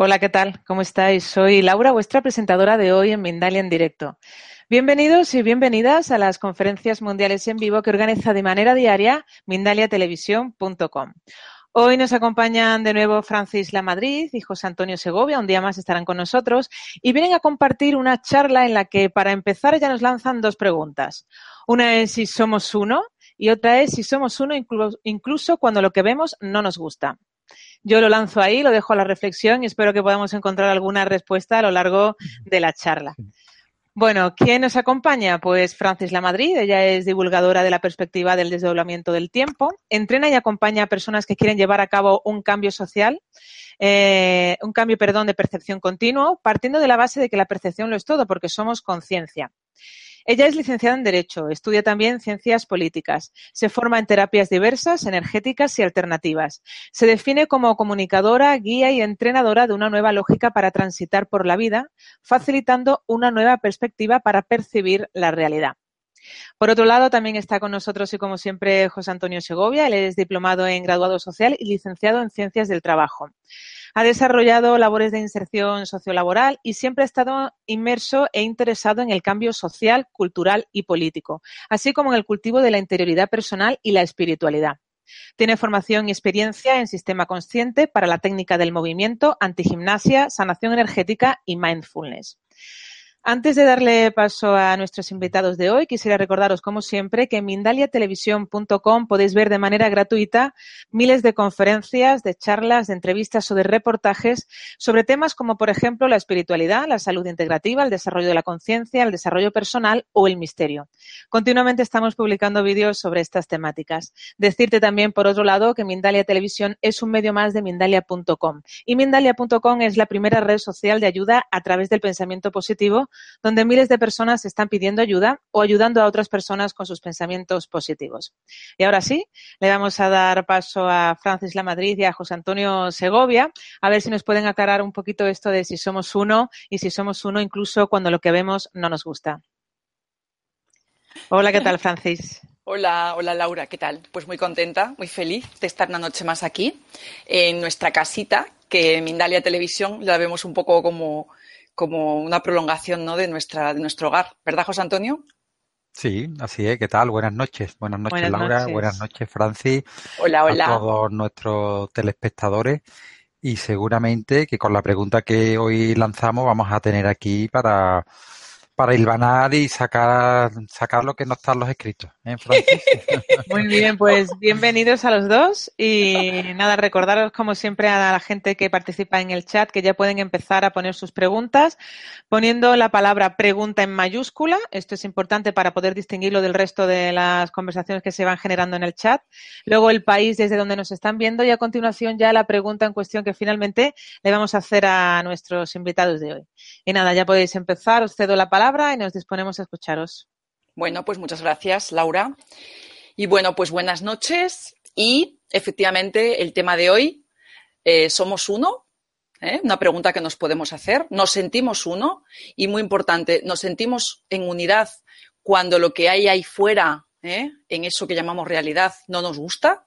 Hola, ¿qué tal? ¿Cómo estáis? Soy Laura, vuestra presentadora de hoy en Mindalia en directo. Bienvenidos y bienvenidas a las conferencias mundiales en vivo que organiza de manera diaria mindaliatelevisión.com. Hoy nos acompañan de nuevo Francis La Madrid y José Antonio Segovia, un día más estarán con nosotros y vienen a compartir una charla en la que para empezar ya nos lanzan dos preguntas. Una es si somos uno y otra es si somos uno incluso cuando lo que vemos no nos gusta. Yo lo lanzo ahí, lo dejo a la reflexión y espero que podamos encontrar alguna respuesta a lo largo de la charla. Bueno, ¿quién nos acompaña? Pues Francis La Madrid, ella es divulgadora de la perspectiva del desdoblamiento del tiempo, entrena y acompaña a personas que quieren llevar a cabo un cambio social, eh, un cambio, perdón, de percepción continuo, partiendo de la base de que la percepción lo es todo, porque somos conciencia. Ella es licenciada en Derecho, estudia también ciencias políticas, se forma en terapias diversas, energéticas y alternativas. Se define como comunicadora, guía y entrenadora de una nueva lógica para transitar por la vida, facilitando una nueva perspectiva para percibir la realidad. Por otro lado, también está con nosotros y como siempre José Antonio Segovia. Él es diplomado en graduado social y licenciado en ciencias del trabajo. Ha desarrollado labores de inserción sociolaboral y siempre ha estado inmerso e interesado en el cambio social, cultural y político, así como en el cultivo de la interioridad personal y la espiritualidad. Tiene formación y experiencia en sistema consciente para la técnica del movimiento, antigimnasia, sanación energética y mindfulness. Antes de darle paso a nuestros invitados de hoy, quisiera recordaros, como siempre, que en mindaliatelevisión.com podéis ver de manera gratuita miles de conferencias, de charlas, de entrevistas o de reportajes sobre temas como, por ejemplo, la espiritualidad, la salud integrativa, el desarrollo de la conciencia, el desarrollo personal o el misterio. Continuamente estamos publicando vídeos sobre estas temáticas. Decirte también, por otro lado, que Mindalia Televisión es un medio más de Mindalia.com y Mindalia.com es la primera red social de ayuda a través del pensamiento positivo donde miles de personas están pidiendo ayuda o ayudando a otras personas con sus pensamientos positivos. Y ahora sí, le vamos a dar paso a Francis La Madrid y a José Antonio Segovia, a ver si nos pueden aclarar un poquito esto de si somos uno y si somos uno incluso cuando lo que vemos no nos gusta. Hola, ¿qué tal, Francis? Hola, hola Laura, ¿qué tal? Pues muy contenta, muy feliz de estar una noche más aquí en nuestra casita, que Mindalia Televisión la vemos un poco como como una prolongación ¿no? de, nuestra, de nuestro hogar. ¿Verdad, José Antonio? Sí, así es. ¿Qué tal? Buenas noches. Buenas noches, Laura. Buenas noches, Francis. Hola, hola. A todos nuestros telespectadores. Y seguramente que con la pregunta que hoy lanzamos vamos a tener aquí para para hilvanar y sacar, sacar lo que no están los escritos. ¿eh, Muy bien, pues bienvenidos a los dos y nada, recordaros como siempre a la gente que participa en el chat que ya pueden empezar a poner sus preguntas poniendo la palabra pregunta en mayúscula. Esto es importante para poder distinguirlo del resto de las conversaciones que se van generando en el chat. Luego el país desde donde nos están viendo y a continuación ya la pregunta en cuestión que finalmente le vamos a hacer a nuestros invitados de hoy. Y nada, ya podéis empezar, os cedo la palabra y nos disponemos a escucharos. Bueno, pues muchas gracias, Laura. Y bueno, pues buenas noches. Y efectivamente, el tema de hoy, eh, ¿somos uno? ¿Eh? Una pregunta que nos podemos hacer. ¿Nos sentimos uno? Y muy importante, ¿nos sentimos en unidad cuando lo que hay ahí fuera, ¿eh? en eso que llamamos realidad, no nos gusta?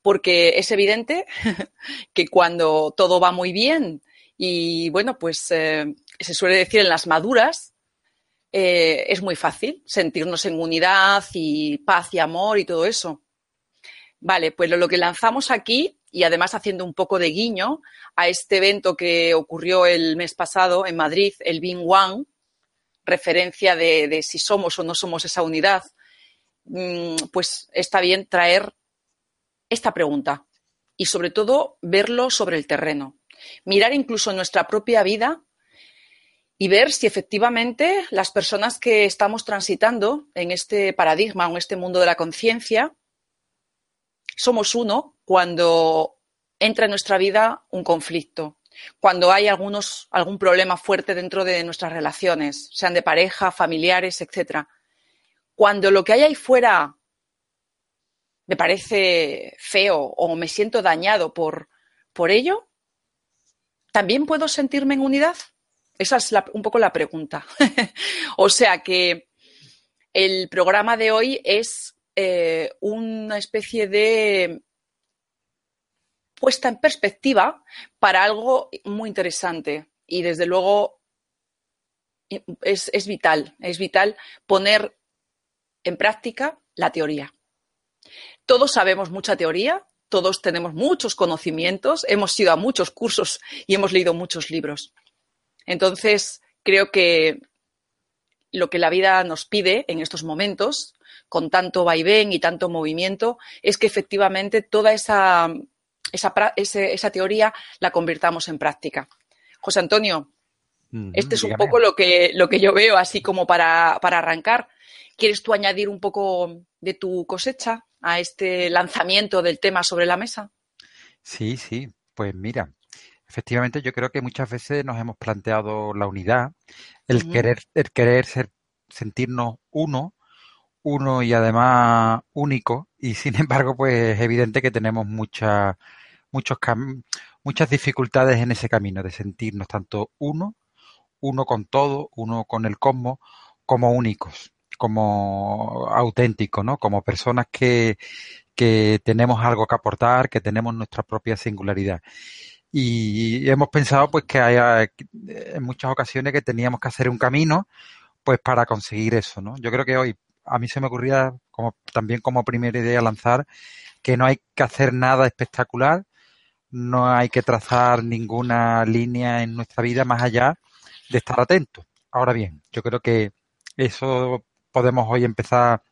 Porque es evidente que cuando todo va muy bien y bueno, pues se suele decir en las maduras, eh, es muy fácil sentirnos en unidad y paz y amor y todo eso. Vale, pues lo, que lanzamos aquí, y además haciendo un poco de guiño a este evento que ocurrió el mes pasado en Madrid, el Bing Wang, referencia de, si somos o no somos esa unidad, mm, pues está bien traer esta pregunta y sobre todo verlo sobre el terreno. Mirar incluso nuestra propia vida y ver si efectivamente las personas que estamos transitando en este paradigma en este mundo de la conciencia somos uno cuando entra en nuestra vida un conflicto, cuando hay algunos, algún problema fuerte dentro de nuestras relaciones, sean de pareja, familiares, etc. Cuando lo que hay ahí fuera me parece feo o me siento dañado por ello, ¿también puedo sentirme en unidad? Esa es un poco la pregunta. o sea que el programa de hoy es eh, una especie de puesta en perspectiva para algo muy interesante. Y desde luego es, es vital, es vital poner en práctica la teoría. Todos sabemos mucha teoría, todos tenemos muchos conocimientos, hemos ido a muchos cursos y hemos leído muchos libros. Entonces, creo que lo que la vida nos pide en estos momentos, con tanto vaivén y tanto movimiento, es que efectivamente toda esa, esa, teoría la convirtamos en práctica. José Antonio, este es un poco lo que, lo que yo veo así como para, para arrancar. ¿Quieres tú añadir un poco de tu cosecha a este lanzamiento del tema sobre la mesa? Sí, sí. Pues mira, efectivamente yo creo que muchas veces nos hemos planteado la unidad, el querer, el querer ser, sentirnos uno, uno y además único, y sin embargo, pues es evidente que tenemos muchas muchos muchas dificultades en ese camino de sentirnos tanto uno, uno con todo, uno con el cosmos, como únicos como auténticos, ¿no? Como personas que, que tenemos algo que aportar, que tenemos nuestra propia singularidad. Y hemos pensado pues que hay en muchas ocasiones que teníamos que hacer un camino pues para conseguir eso, ¿no? Yo creo que hoy a mí se me ocurría como también como primera idea lanzar que no hay que hacer nada espectacular, no hay que trazar ninguna línea en nuestra vida más allá de estar atentos. Ahora bien, yo creo que eso podemos hoy empezar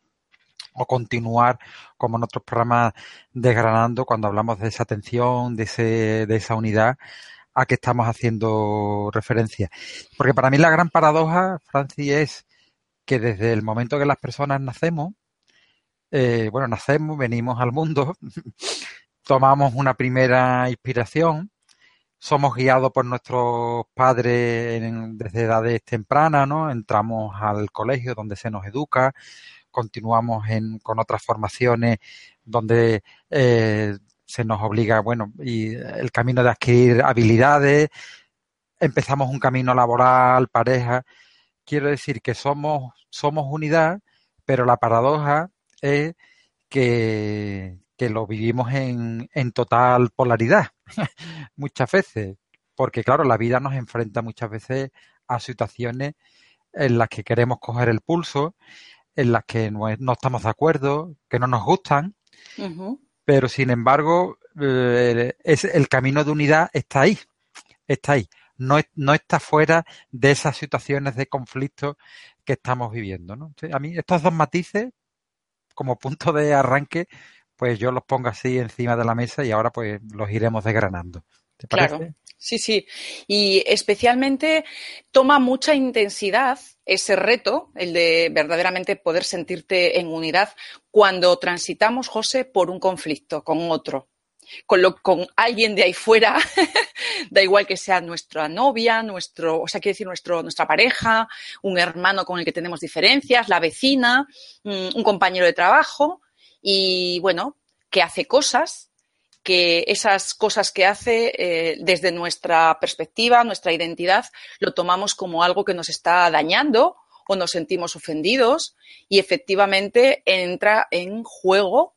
o continuar como en otros programas desgranando cuando hablamos de esa atención, de, ese, de esa unidad a que estamos haciendo referencia. Porque para mí la gran paradoja, Francis, es que desde el momento que las personas nacemos, eh, bueno, nacemos, venimos al mundo, tomamos una primera inspiración, somos guiados por nuestros padres desde edades tempranas, ¿no? Entramos al colegio donde se nos educa, continuamos con otras formaciones donde eh, se nos obliga, bueno, y el camino de adquirir habilidades, empezamos un camino laboral, pareja. Quiero decir que somos, somos unidad, pero la paradoja es que, que lo vivimos en, en total polaridad muchas veces, porque claro, la vida nos enfrenta muchas veces a situaciones en las que queremos coger el pulso, en las que no, estamos de acuerdo, que no nos gustan, pero sin embargo, eh, es, el camino de unidad está ahí, está ahí, no, no está fuera de esas situaciones de conflicto que estamos viviendo. ¿no? A mí estos dos matices, como punto de arranque, pues yo los pongo así encima de la mesa y ahora pues los iremos desgranando. ¿Te parece? Sí, sí. Y especialmente toma mucha intensidad ese reto, el de verdaderamente poder sentirte en unidad, cuando transitamos, José, por un conflicto con otro. Con, lo, con alguien de ahí fuera, da igual que sea nuestra novia, nuestro, o sea, quiere decir nuestro, nuestra pareja, un hermano con el que tenemos diferencias, la vecina, mm, un compañero de trabajo, y bueno, que hace cosas, que esas cosas que hace eh, desde nuestra perspectiva, nuestra identidad, lo tomamos como algo que nos está dañando o nos sentimos ofendidos y efectivamente entra en juego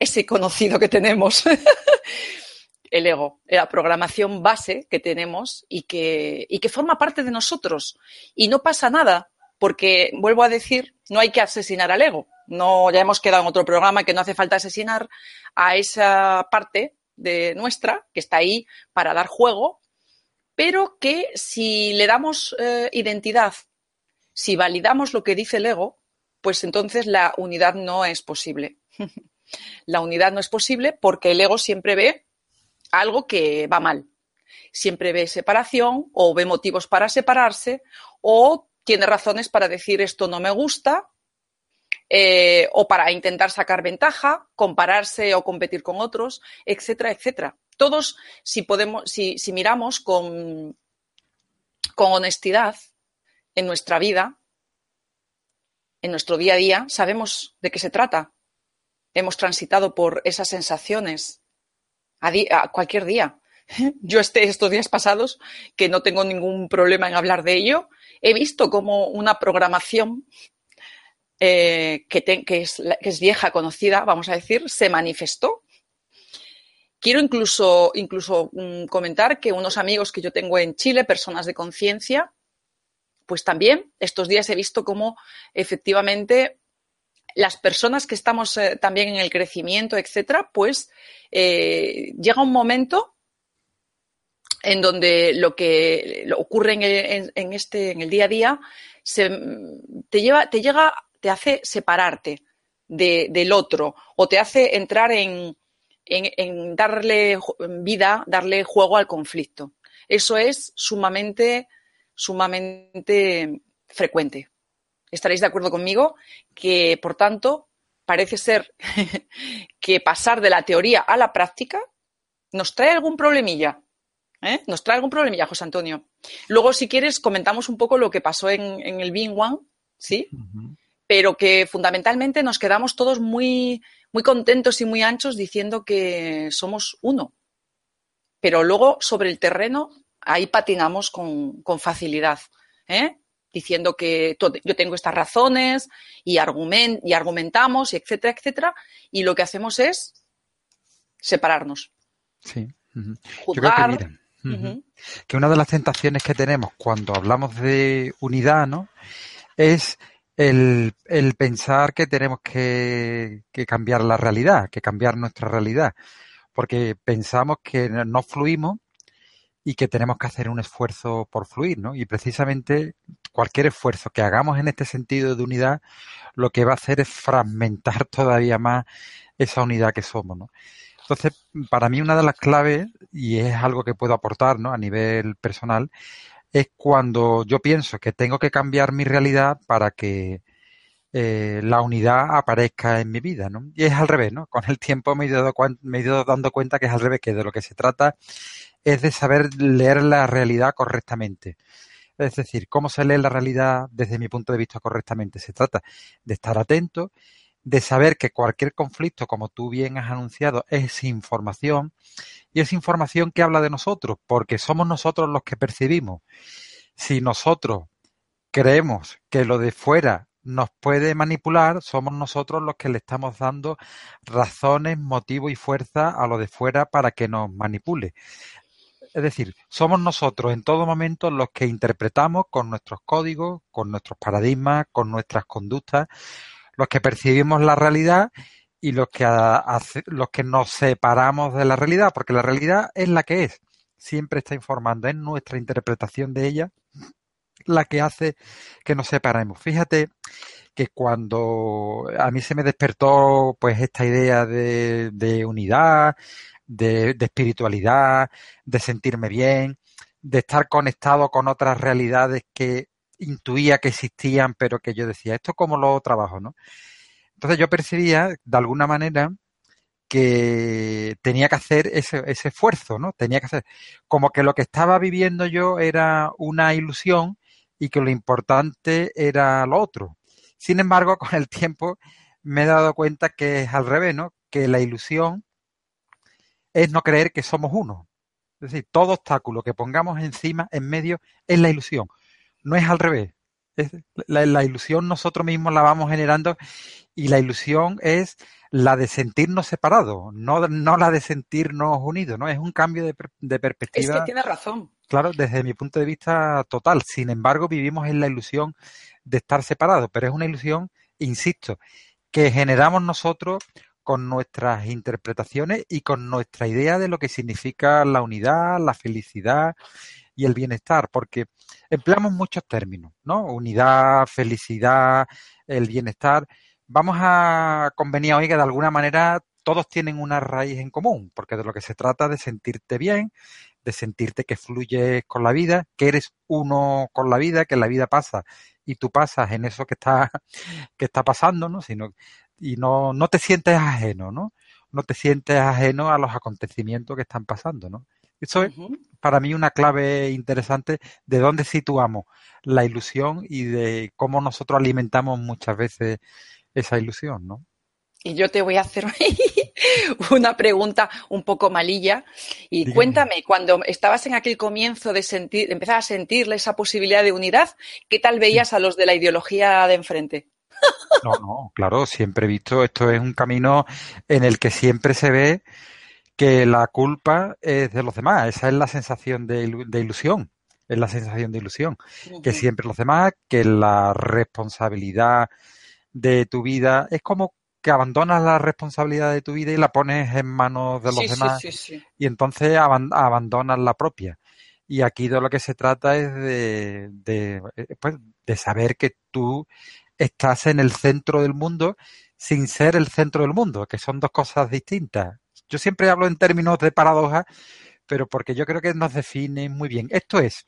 ese conocido que tenemos, el ego, la programación base que tenemos y que, y que forma parte de nosotros. Y no pasa nada, porque, vuelvo a decir, no hay que asesinar al ego. No, ya hemos quedado en otro programa que no hace falta asesinar a esa parte de nuestra que está ahí para dar juego, pero que si le damos eh, identidad, si validamos lo que dice el ego, pues entonces la unidad no es posible. la unidad no es posible porque el ego siempre ve algo que va mal. Siempre ve separación o ve motivos para separarse o tiene razones para decir esto no me gusta eh, o para intentar sacar ventaja, compararse o competir con otros, etcétera, etcétera. Todos, si podemos, si, miramos con, con honestidad en nuestra vida, en nuestro día a día, sabemos de qué se trata. Hemos transitado por esas sensaciones a, cualquier día. Yo este, estos días pasados, que no tengo ningún problema en hablar de ello, he visto como una programación eh, que, es, vieja, conocida, vamos a decir, se manifestó. quiero incluso, incluso mm, comentar que unos amigos que yo tengo en Chile, personas de conciencia, pues también estos días he visto cómo efectivamente las personas que estamos eh, también en el crecimiento, etcétera, pues eh, llega un momento en donde lo que ocurre en este, en el día a día, se, te lleva, te llega, te hace separarte del otro o te hace entrar en, en, darle vida, darle juego al conflicto. Eso es sumamente, sumamente frecuente. Estaréis de acuerdo conmigo que, por tanto, parece ser que pasar de la teoría a la práctica nos trae algún problemilla. ¿Eh? Nos trae algún problemilla, José Antonio. Luego, si quieres, comentamos un poco lo que pasó en, el Bing One, ¿sí? Pero que fundamentalmente nos quedamos todos muy, muy contentos y muy anchos diciendo que somos uno. Pero luego, sobre el terreno, ahí patinamos con, facilidad. ¿eh? diciendo que yo tengo estas razones y, argument, y argumentamos, etcétera, etcétera, y lo que hacemos es separarnos. Sí. Yo creo que, que una de las tentaciones que tenemos cuando hablamos de unidad, ¿no? Es el, pensar que tenemos que, cambiar la realidad, que cambiar nuestra realidad, porque pensamos que no fluimos y que tenemos que hacer un esfuerzo por fluir, ¿no? Y precisamente cualquier esfuerzo que hagamos en este sentido de unidad, lo que va a hacer es fragmentar todavía más esa unidad que somos, ¿no? Entonces, para mí una de las claves, y es algo que puedo aportar ¿no? a nivel personal, es cuando yo pienso que tengo que cambiar mi realidad para que eh, la unidad aparezca en mi vida, ¿no? Y es al revés, ¿no? Con el tiempo me he, me he ido dando cuenta que es al revés, que de lo que se trata es de saber leer la realidad correctamente. Es decir, cómo se lee la realidad desde mi punto de vista correctamente. Se trata de estar atento de saber que cualquier conflicto, como tú bien has anunciado, es información y es información que habla de nosotros, porque somos nosotros los que percibimos. Si nosotros creemos que lo de fuera nos puede manipular, somos nosotros los que le estamos dando razones, motivo y fuerza a lo de fuera para que nos manipule. Es decir, somos nosotros en todo momento los que interpretamos con nuestros códigos, con nuestros paradigmas, con nuestras conductas, los que percibimos la realidad y los que, los que nos separamos de la realidad, porque la realidad es la que es, siempre está informando, es nuestra interpretación de ella la que hace que nos separemos. Fíjate que cuando a mí se me despertó pues esta idea de, unidad, de, de, espiritualidad, de sentirme bien, de estar conectado con otras realidades que intuía que existían, pero que yo decía, ¿esto cómo lo trabajo? ¿no? Entonces yo percibía, de alguna manera, que tenía que hacer ese, ese esfuerzo, ¿no? Tenía que hacer como que lo que estaba viviendo yo era una ilusión y que lo importante era lo otro. Sin embargo, con el tiempo me he dado cuenta que es al revés, ¿no? Que la ilusión es no creer que somos uno. Es decir, todo obstáculo que pongamos encima, en medio, es la ilusión no es al revés. la, ilusión nosotros mismos la vamos generando y la ilusión es la de sentirnos separados, no, no la de sentirnos unidos, ¿no? Es un cambio de, perspectiva. Es que tiene razón. Claro, desde mi punto de vista total. Sin embargo, vivimos en la ilusión de estar separados, pero es una ilusión, insisto, que generamos nosotros con nuestras interpretaciones y con nuestra idea de lo que significa la unidad, la felicidad y el bienestar, porque empleamos muchos términos, ¿no? Unidad, felicidad, el bienestar. Vamos a convenir hoy que de alguna manera todos tienen una raíz en común, porque de lo que se trata es de sentirte bien, de sentirte que fluyes con la vida, que eres uno con la vida, que la vida pasa y tú pasas en eso que está, que está pasando, ¿no? Sino, y no, no te sientes ajeno, ¿no? No te sientes ajeno a los acontecimientos que están pasando, ¿no? Eso es para mí una clave interesante de dónde situamos la ilusión y de cómo nosotros alimentamos muchas veces esa ilusión, ¿no? Y yo te voy a hacer una pregunta un poco malilla. Y cuéntame, cuando estabas en aquel comienzo de sentir, empezar a sentir esa posibilidad de unidad, ¿qué tal veías a los de la ideología de enfrente? No, no, claro, siempre he visto, esto es un camino en el que siempre se ve que la culpa es de los demás. Esa es la sensación de, ilusión. Es la sensación de ilusión. Que siempre los demás, que la responsabilidad de tu vida es como que abandonas la responsabilidad de tu vida y la pones en manos de los demás y entonces abandonas la propia. Y aquí de lo que se trata es de, de, eh, pues, de saber que tú estás en el centro del mundo sin ser el centro del mundo, que son dos cosas distintas. Yo siempre hablo en términos de paradoja, pero porque yo creo que nos define muy bien. Esto es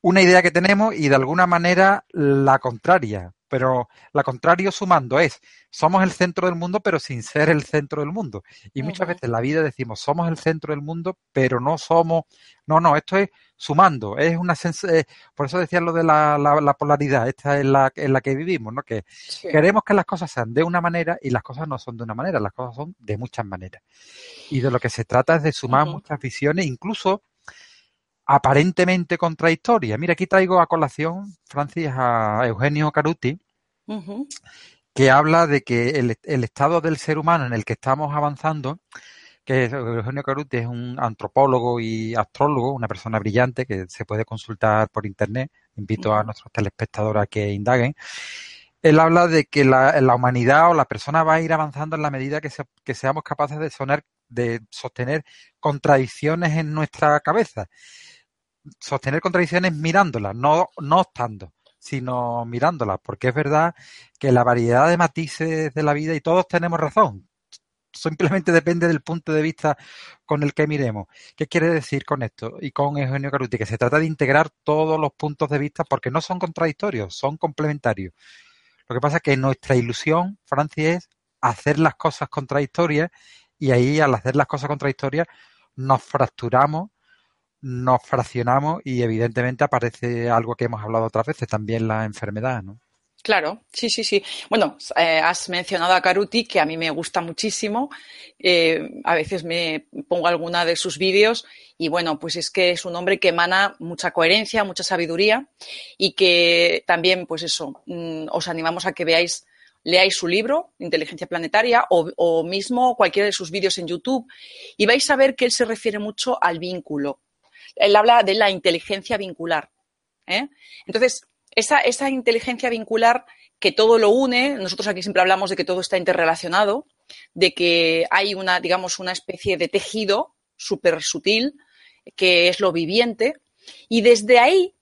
una idea que tenemos y de alguna manera la contraria pero la contrario sumando es, somos el centro del mundo, pero sin ser el centro del mundo. Y muchas veces en la vida decimos, somos el centro del mundo, pero no somos, no, no, esto es sumando, es una eh, por eso decía lo de la, la, polaridad, esta es la, en la que vivimos, ¿no? Que queremos que las cosas sean de una manera y las cosas no son de una manera, las cosas son de muchas maneras. Y de lo que se trata es de sumar muchas visiones, incluso aparentemente contradictoria. Mira, aquí traigo a colación, Francis, a Eugenio Caruti, que habla de que el, estado del ser humano en el que estamos avanzando, que Eugenio Caruti es un antropólogo y astrólogo, una persona brillante que se puede consultar por internet. Invito a nuestros telespectadores a que indaguen. Él habla de que la, humanidad o la persona va a ir avanzando en la medida que, que seamos capaces de, sonar, de sostener contradicciones en nuestra cabeza sostener contradicciones mirándolas, no, no sino mirándolas, porque es verdad que la variedad de matices de la vida y todos tenemos razón. Simplemente depende del punto de vista con el que miremos. ¿Qué quiere decir con esto? Y con Eugenio Caruti, que se trata de integrar todos los puntos de vista porque no son contradictorios, son complementarios. Lo que pasa es que nuestra ilusión, Francia, es hacer las cosas contradictorias y ahí al hacer las cosas contradictorias nos fracturamos nos fraccionamos y evidentemente aparece algo que hemos hablado otras veces, también la enfermedad, ¿no? Claro, sí, sí, sí. Bueno, eh, has mencionado a Caruti, que a mí me gusta muchísimo. Eh, a veces me pongo alguna de sus vídeos y bueno, pues es que es un hombre que emana mucha coherencia, mucha sabiduría y que también, pues eso, mm, os animamos a que veáis, leáis su libro, Inteligencia Planetaria, o, o mismo cualquiera de sus vídeos en YouTube y vais a ver que él se refiere mucho al vínculo, él habla de la inteligencia vincular. ¿eh? Entonces, esa, esa inteligencia vincular que todo lo une, nosotros aquí siempre hablamos de que todo está interrelacionado, de que hay una, digamos, una especie de tejido súper sutil, que es lo viviente, y desde ahí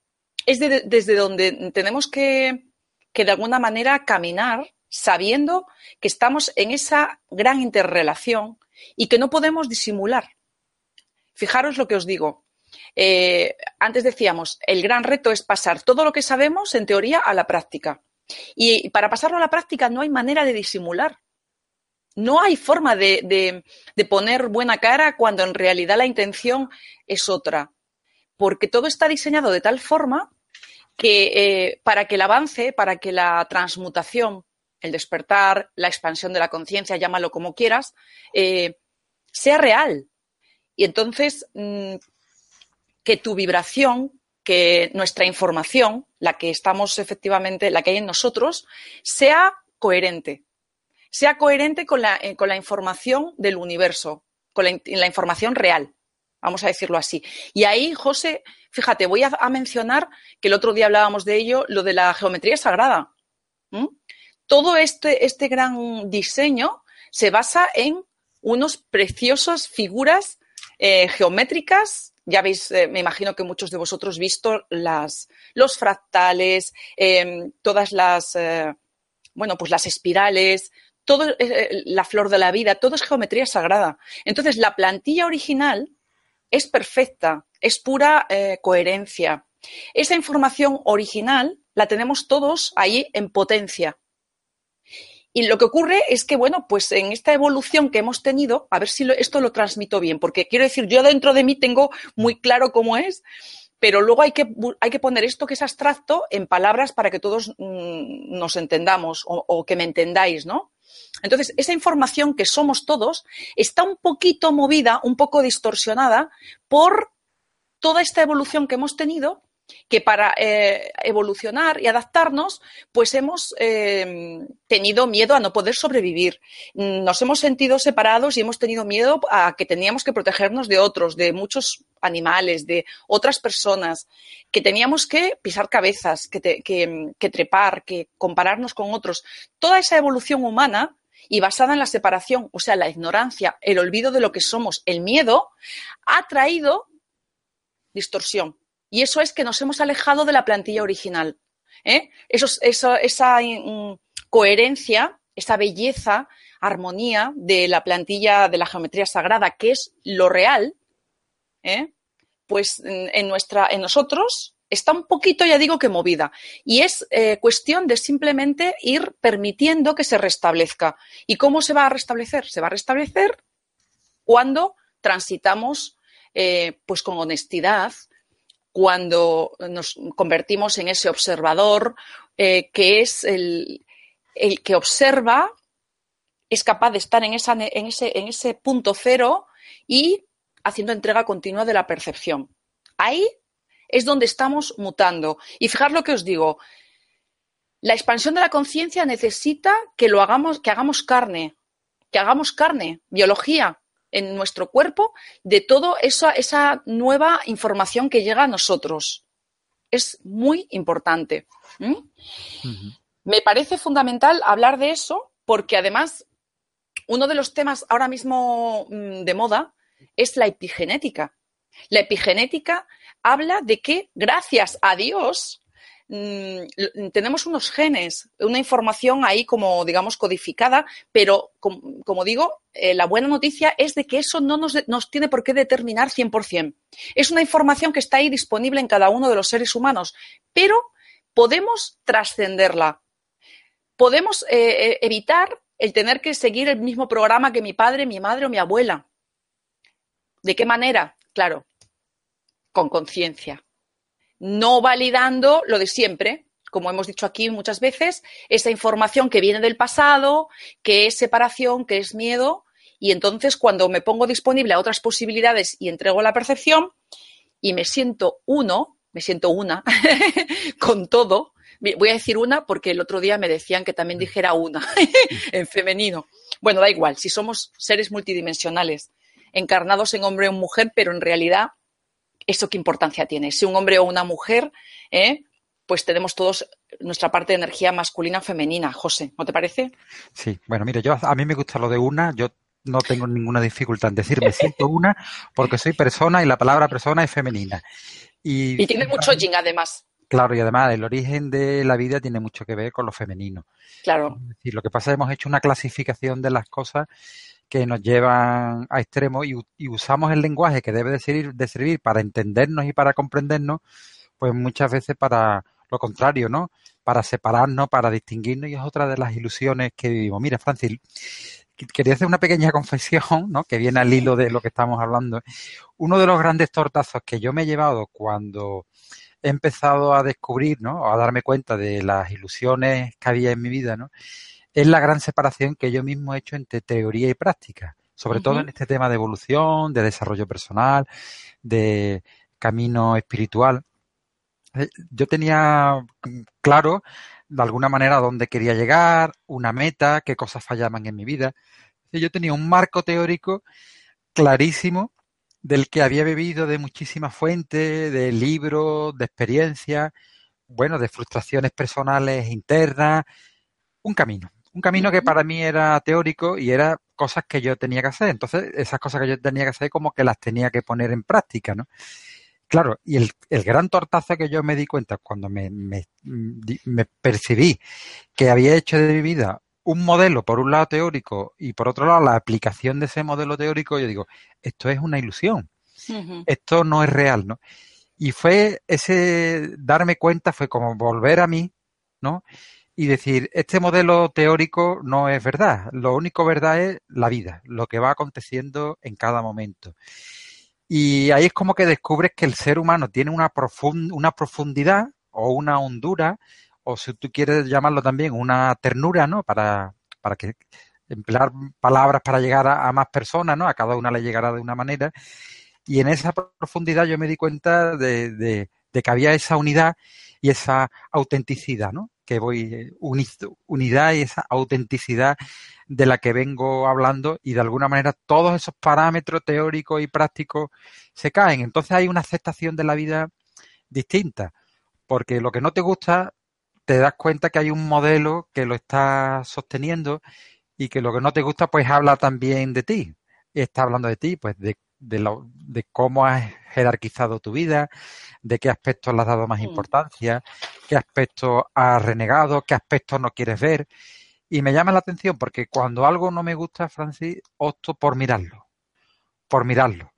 es desde donde tenemos que, que de alguna manera caminar sabiendo que estamos en esa gran interrelación y que no podemos disimular. Fijaros lo que os digo, eh, antes decíamos, el gran reto es pasar todo lo que sabemos, en teoría, a la práctica. Y para pasarlo a la práctica no hay manera de disimular. No hay forma de, poner buena cara cuando en realidad la intención es otra. Porque todo está diseñado de tal forma que eh, para que el avance, para que la transmutación, el despertar, la expansión de la conciencia, llámalo como quieras, eh, sea real. Y entonces, mm, que tu vibración, que nuestra información, la que estamos efectivamente, la que hay en nosotros, sea coherente. Sea coherente con la, eh, con la información del universo, con la, información real. Vamos a decirlo así. Y ahí, José, fíjate, voy a, mencionar que el otro día hablábamos de ello, lo de la geometría sagrada. Todo este, este gran diseño se basa en unos preciosas figuras eh, geométricas ya veis, eh, me imagino que muchos de vosotros visto las, los fractales, em, todas las, eh, bueno, pues las espirales, todo, eh, la flor de la vida, todo es geometría sagrada. Entonces, la plantilla original es perfecta, es pura coherencia. Esa información original la tenemos todos ahí en potencia. Y lo que ocurre es que, bueno, pues en esta evolución que hemos tenido, a ver si esto lo transmito bien, porque quiero decir, yo dentro de mí tengo muy claro cómo es, pero luego hay que, hay que poner esto que es abstracto en palabras para que todos mm, nos entendamos o, o que me entendáis, ¿no? Entonces, esa información que somos todos está un poquito movida, un poco distorsionada por toda esta evolución que hemos tenido que para eh, evolucionar y adaptarnos, pues hemos eh, tenido miedo a no poder sobrevivir. Nos hemos sentido separados y hemos tenido miedo a que teníamos que protegernos de otros, de muchos animales, de otras personas, que teníamos que pisar cabezas, que, que trepar, que compararnos con otros. Toda esa evolución humana y basada en la separación, o sea, la ignorancia, el olvido de lo que somos, el miedo, ha traído distorsión y eso es que nos hemos alejado de la plantilla original. ¿eh? esa mm, coherencia, esa belleza, armonía de la plantilla de la geometría sagrada, que es lo real, ¿eh? pues en, nuestra, en nosotros está un poquito, ya digo, que movida. Y es eh, cuestión de simplemente ir permitiendo que se restablezca. ¿Y cómo se va a restablecer? Se va a restablecer cuando transitamos pues con honestidad, cuando nos convertimos en ese observador eh, que es el, que observa, es capaz de estar en, en, ese, en ese punto cero y haciendo entrega continua de la percepción. Ahí es donde estamos mutando. Y fijar lo que os digo, la expansión de la conciencia necesita que lo hagamos, que hagamos carne, que hagamos carne, biología, en nuestro cuerpo de toda esa, esa nueva información que llega a nosotros. Es muy importante. Me parece fundamental hablar de eso porque además uno de los temas ahora mismo mm, de moda es la epigenética. La epigenética habla de que gracias a Dios Mm, tenemos unos genes, una información ahí como, digamos, codificada, pero como, digo, eh, la buena noticia es de que eso no nos, tiene por qué determinar 100%. Es una información que está ahí disponible en cada uno de los seres humanos, pero podemos trascenderla. Podemos eh, eh, evitar el tener que seguir el mismo programa que mi padre, mi madre o mi abuela. ¿De qué manera? Claro, con conciencia no validando lo de siempre, como hemos dicho aquí muchas veces, esa información que viene del pasado, que es separación, que es miedo, y entonces cuando me pongo disponible a otras posibilidades y entrego la percepción y me siento uno, me siento una con todo, voy a decir una porque el otro día me decían que también dijera una en femenino. Bueno, da igual, si somos seres multidimensionales, encarnados en hombre o mujer, pero en realidad ¿eso qué importancia tiene? Si un hombre o una mujer, ¿eh? pues tenemos todos nuestra parte de energía masculina femenina. José, ¿no te parece? Sí, bueno, mire, yo a mí me gusta lo de una, yo no tengo ninguna dificultad en decir me siento una porque soy persona y la palabra persona es femenina. Y, tiene mucho jing además. Claro, y además el origen de la vida tiene mucho que ver con lo femenino. Claro. Es decir, lo que pasa es que hemos hecho una clasificación de las cosas que nos llevan a extremos y, usamos el lenguaje que debe de servir, para entendernos y para comprendernos, pues muchas veces para lo contrario, ¿no? Para separarnos, para distinguirnos y es otra de las ilusiones que vivimos. Mira, Francis, quería hacer una pequeña confesión, ¿no? Que viene al hilo de lo que estamos hablando. Uno de los grandes tortazos que yo me he llevado cuando he empezado a descubrir, ¿no? A darme cuenta de las ilusiones que había en mi vida, ¿no? Es la gran separación que yo mismo he hecho entre teoría y práctica, sobre todo en este tema de evolución, de desarrollo personal, de camino espiritual. Eh, yo tenía claro, de alguna manera, dónde quería llegar, una meta, qué cosas fallaban en mi vida. Yo tenía un marco teórico clarísimo del que había bebido de muchísimas fuentes, de libros, de experiencias, bueno, de frustraciones personales internas, un camino un camino que para mí era teórico y era cosas que yo tenía que hacer. Entonces, esas cosas que yo tenía que hacer como que las tenía que poner en práctica, ¿no? Claro, y el, gran tortazo que yo me di cuenta cuando me, me, me percibí que había hecho de mi vida un modelo, por un lado teórico, y por otro lado la aplicación de ese modelo teórico, yo digo, esto es una ilusión, esto no es real, ¿no? Y fue ese darme cuenta, fue como volver a mí, ¿no? Y decir, este modelo teórico no es verdad, lo único verdad es la vida, lo que va aconteciendo en cada momento. Y ahí es como que descubres que el ser humano tiene una, una profundidad o una hondura, o si tú quieres llamarlo también una ternura, ¿no? Para, para que emplear palabras para llegar a, más personas, ¿no? A cada una le llegará de una manera. Y en esa profundidad yo me di cuenta de, de que había esa unidad y esa autenticidad, ¿no? Que voy, eh, unidad y esa autenticidad de la que vengo hablando y de alguna manera todos esos parámetros teóricos y prácticos se caen. Entonces hay una aceptación de la vida distinta, porque lo que no te gusta te das cuenta que hay un modelo que lo está sosteniendo y que lo que no te gusta pues habla también de ti. Está hablando de ti, pues de, de, lo, de cómo has jerarquizado tu vida, de qué aspectos le has dado más mm. importancia, qué aspectos has renegado, qué aspectos no quieres ver. Y me llama la atención porque cuando algo no me gusta, Francis, opto por mirarlo, por mirarlo.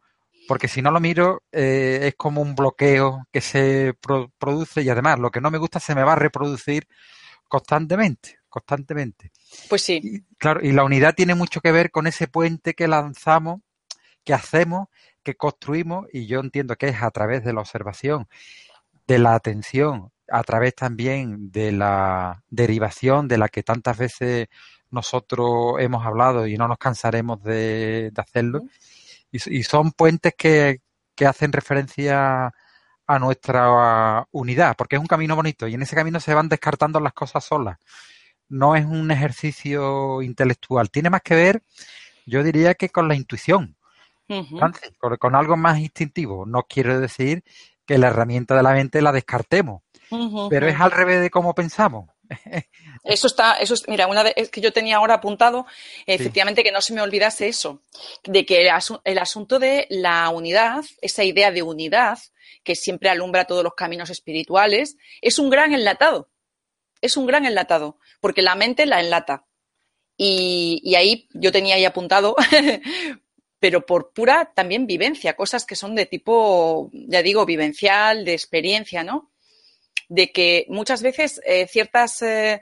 Porque si no lo miro, eh, es como un bloqueo que se produce y además lo que no me gusta se me va a reproducir constantemente, constantemente. Pues sí. claro, y la unidad tiene mucho que ver con ese puente que lanzamos, que hacemos, que construimos, y yo entiendo que es a través de la observación, de la atención, a través también de la derivación de la que tantas veces nosotros hemos hablado y no nos cansaremos de, hacerlo. Y, son puentes que, que hacen referencia a nuestra unidad, porque es un camino bonito y en ese camino se van descartando las cosas solas. No es un ejercicio intelectual, tiene más que ver, yo diría que con la intuición, con, algo más instintivo. No quiero decir que la herramienta de la mente la descartemos, pero es al revés de cómo pensamos. Eso está, eso es, mira, una vez que yo tenía ahora apuntado, efectivamente que no se me olvidase eso, de que el, asunto de la unidad, esa idea de unidad que siempre alumbra todos los caminos espirituales, es un gran enlatado. Es un gran enlatado, porque la mente la enlata. Y, y ahí yo tenía ahí apuntado, pero por pura también vivencia, cosas que son de tipo, ya digo, vivencial, de experiencia, ¿no? de que muchas veces eh, ciertos eh,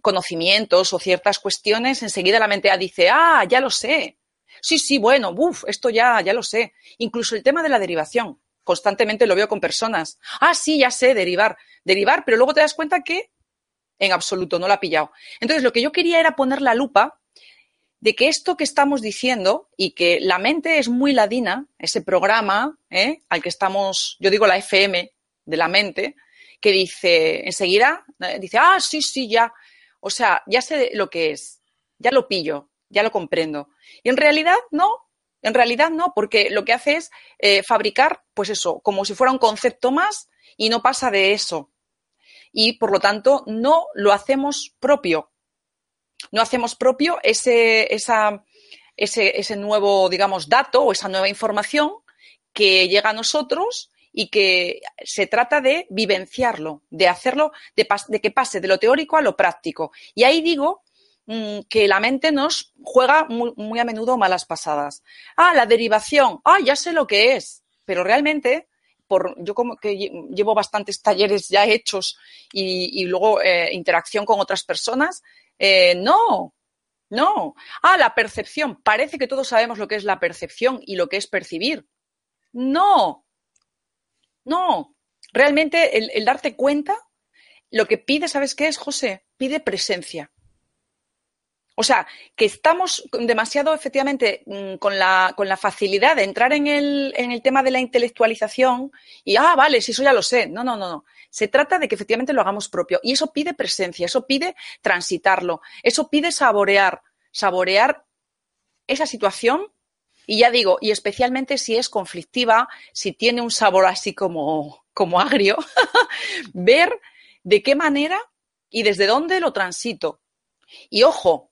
conocimientos o ciertas cuestiones enseguida la mente dice, ah, ya lo sé. Sí, sí, bueno, uff, esto ya, ya lo sé. Incluso el tema de la derivación. Constantemente lo veo con personas. Ah, sí, ya sé, derivar. Derivar, pero luego te das cuenta que en absoluto no lo ha pillado. Entonces, lo que yo quería era poner la lupa de que esto que estamos diciendo y que la mente es muy ladina, ese programa ¿eh? al que estamos, yo digo la FM de la mente, que dice enseguida, eh, dice, ah, sí, sí, ya. O sea, ya sé lo que es, ya lo pillo, ya lo comprendo. Y en realidad no, en realidad no, porque lo que hace es eh, fabricar, pues eso, como si fuera un concepto más y no pasa de eso. Y por lo tanto, no lo hacemos propio. No hacemos propio ese, esa, ese, ese nuevo, digamos, dato o esa nueva información que llega a nosotros y que se trata de vivenciarlo, de hacerlo, de, que pase de lo teórico a lo práctico. Y ahí digo mm, que la mente nos juega muy, a menudo malas pasadas. Ah, la derivación, ah, ya sé lo que es, pero realmente por, yo como que llevo bastantes talleres ya hechos y, luego eh, interacción con otras personas, eh, no, no. Ah, la percepción. Parece que todos sabemos lo que es la percepción y lo que es percibir. No, no, realmente el, darte cuenta, lo que pide, ¿sabes qué es, José? Pide presencia. O sea, que estamos demasiado, efectivamente, mm, con la, con la facilidad de entrar en el, en el, tema de la intelectualización y, ah, vale, si eso ya lo sé. No, no, no, no. Se trata de que efectivamente lo hagamos propio. Y eso pide presencia, eso pide transitarlo, eso pide saborear, saborear esa situación y ya digo, y especialmente si es conflictiva, si tiene un sabor así como, como agrio, ver de qué manera y desde dónde lo transito. Y ojo,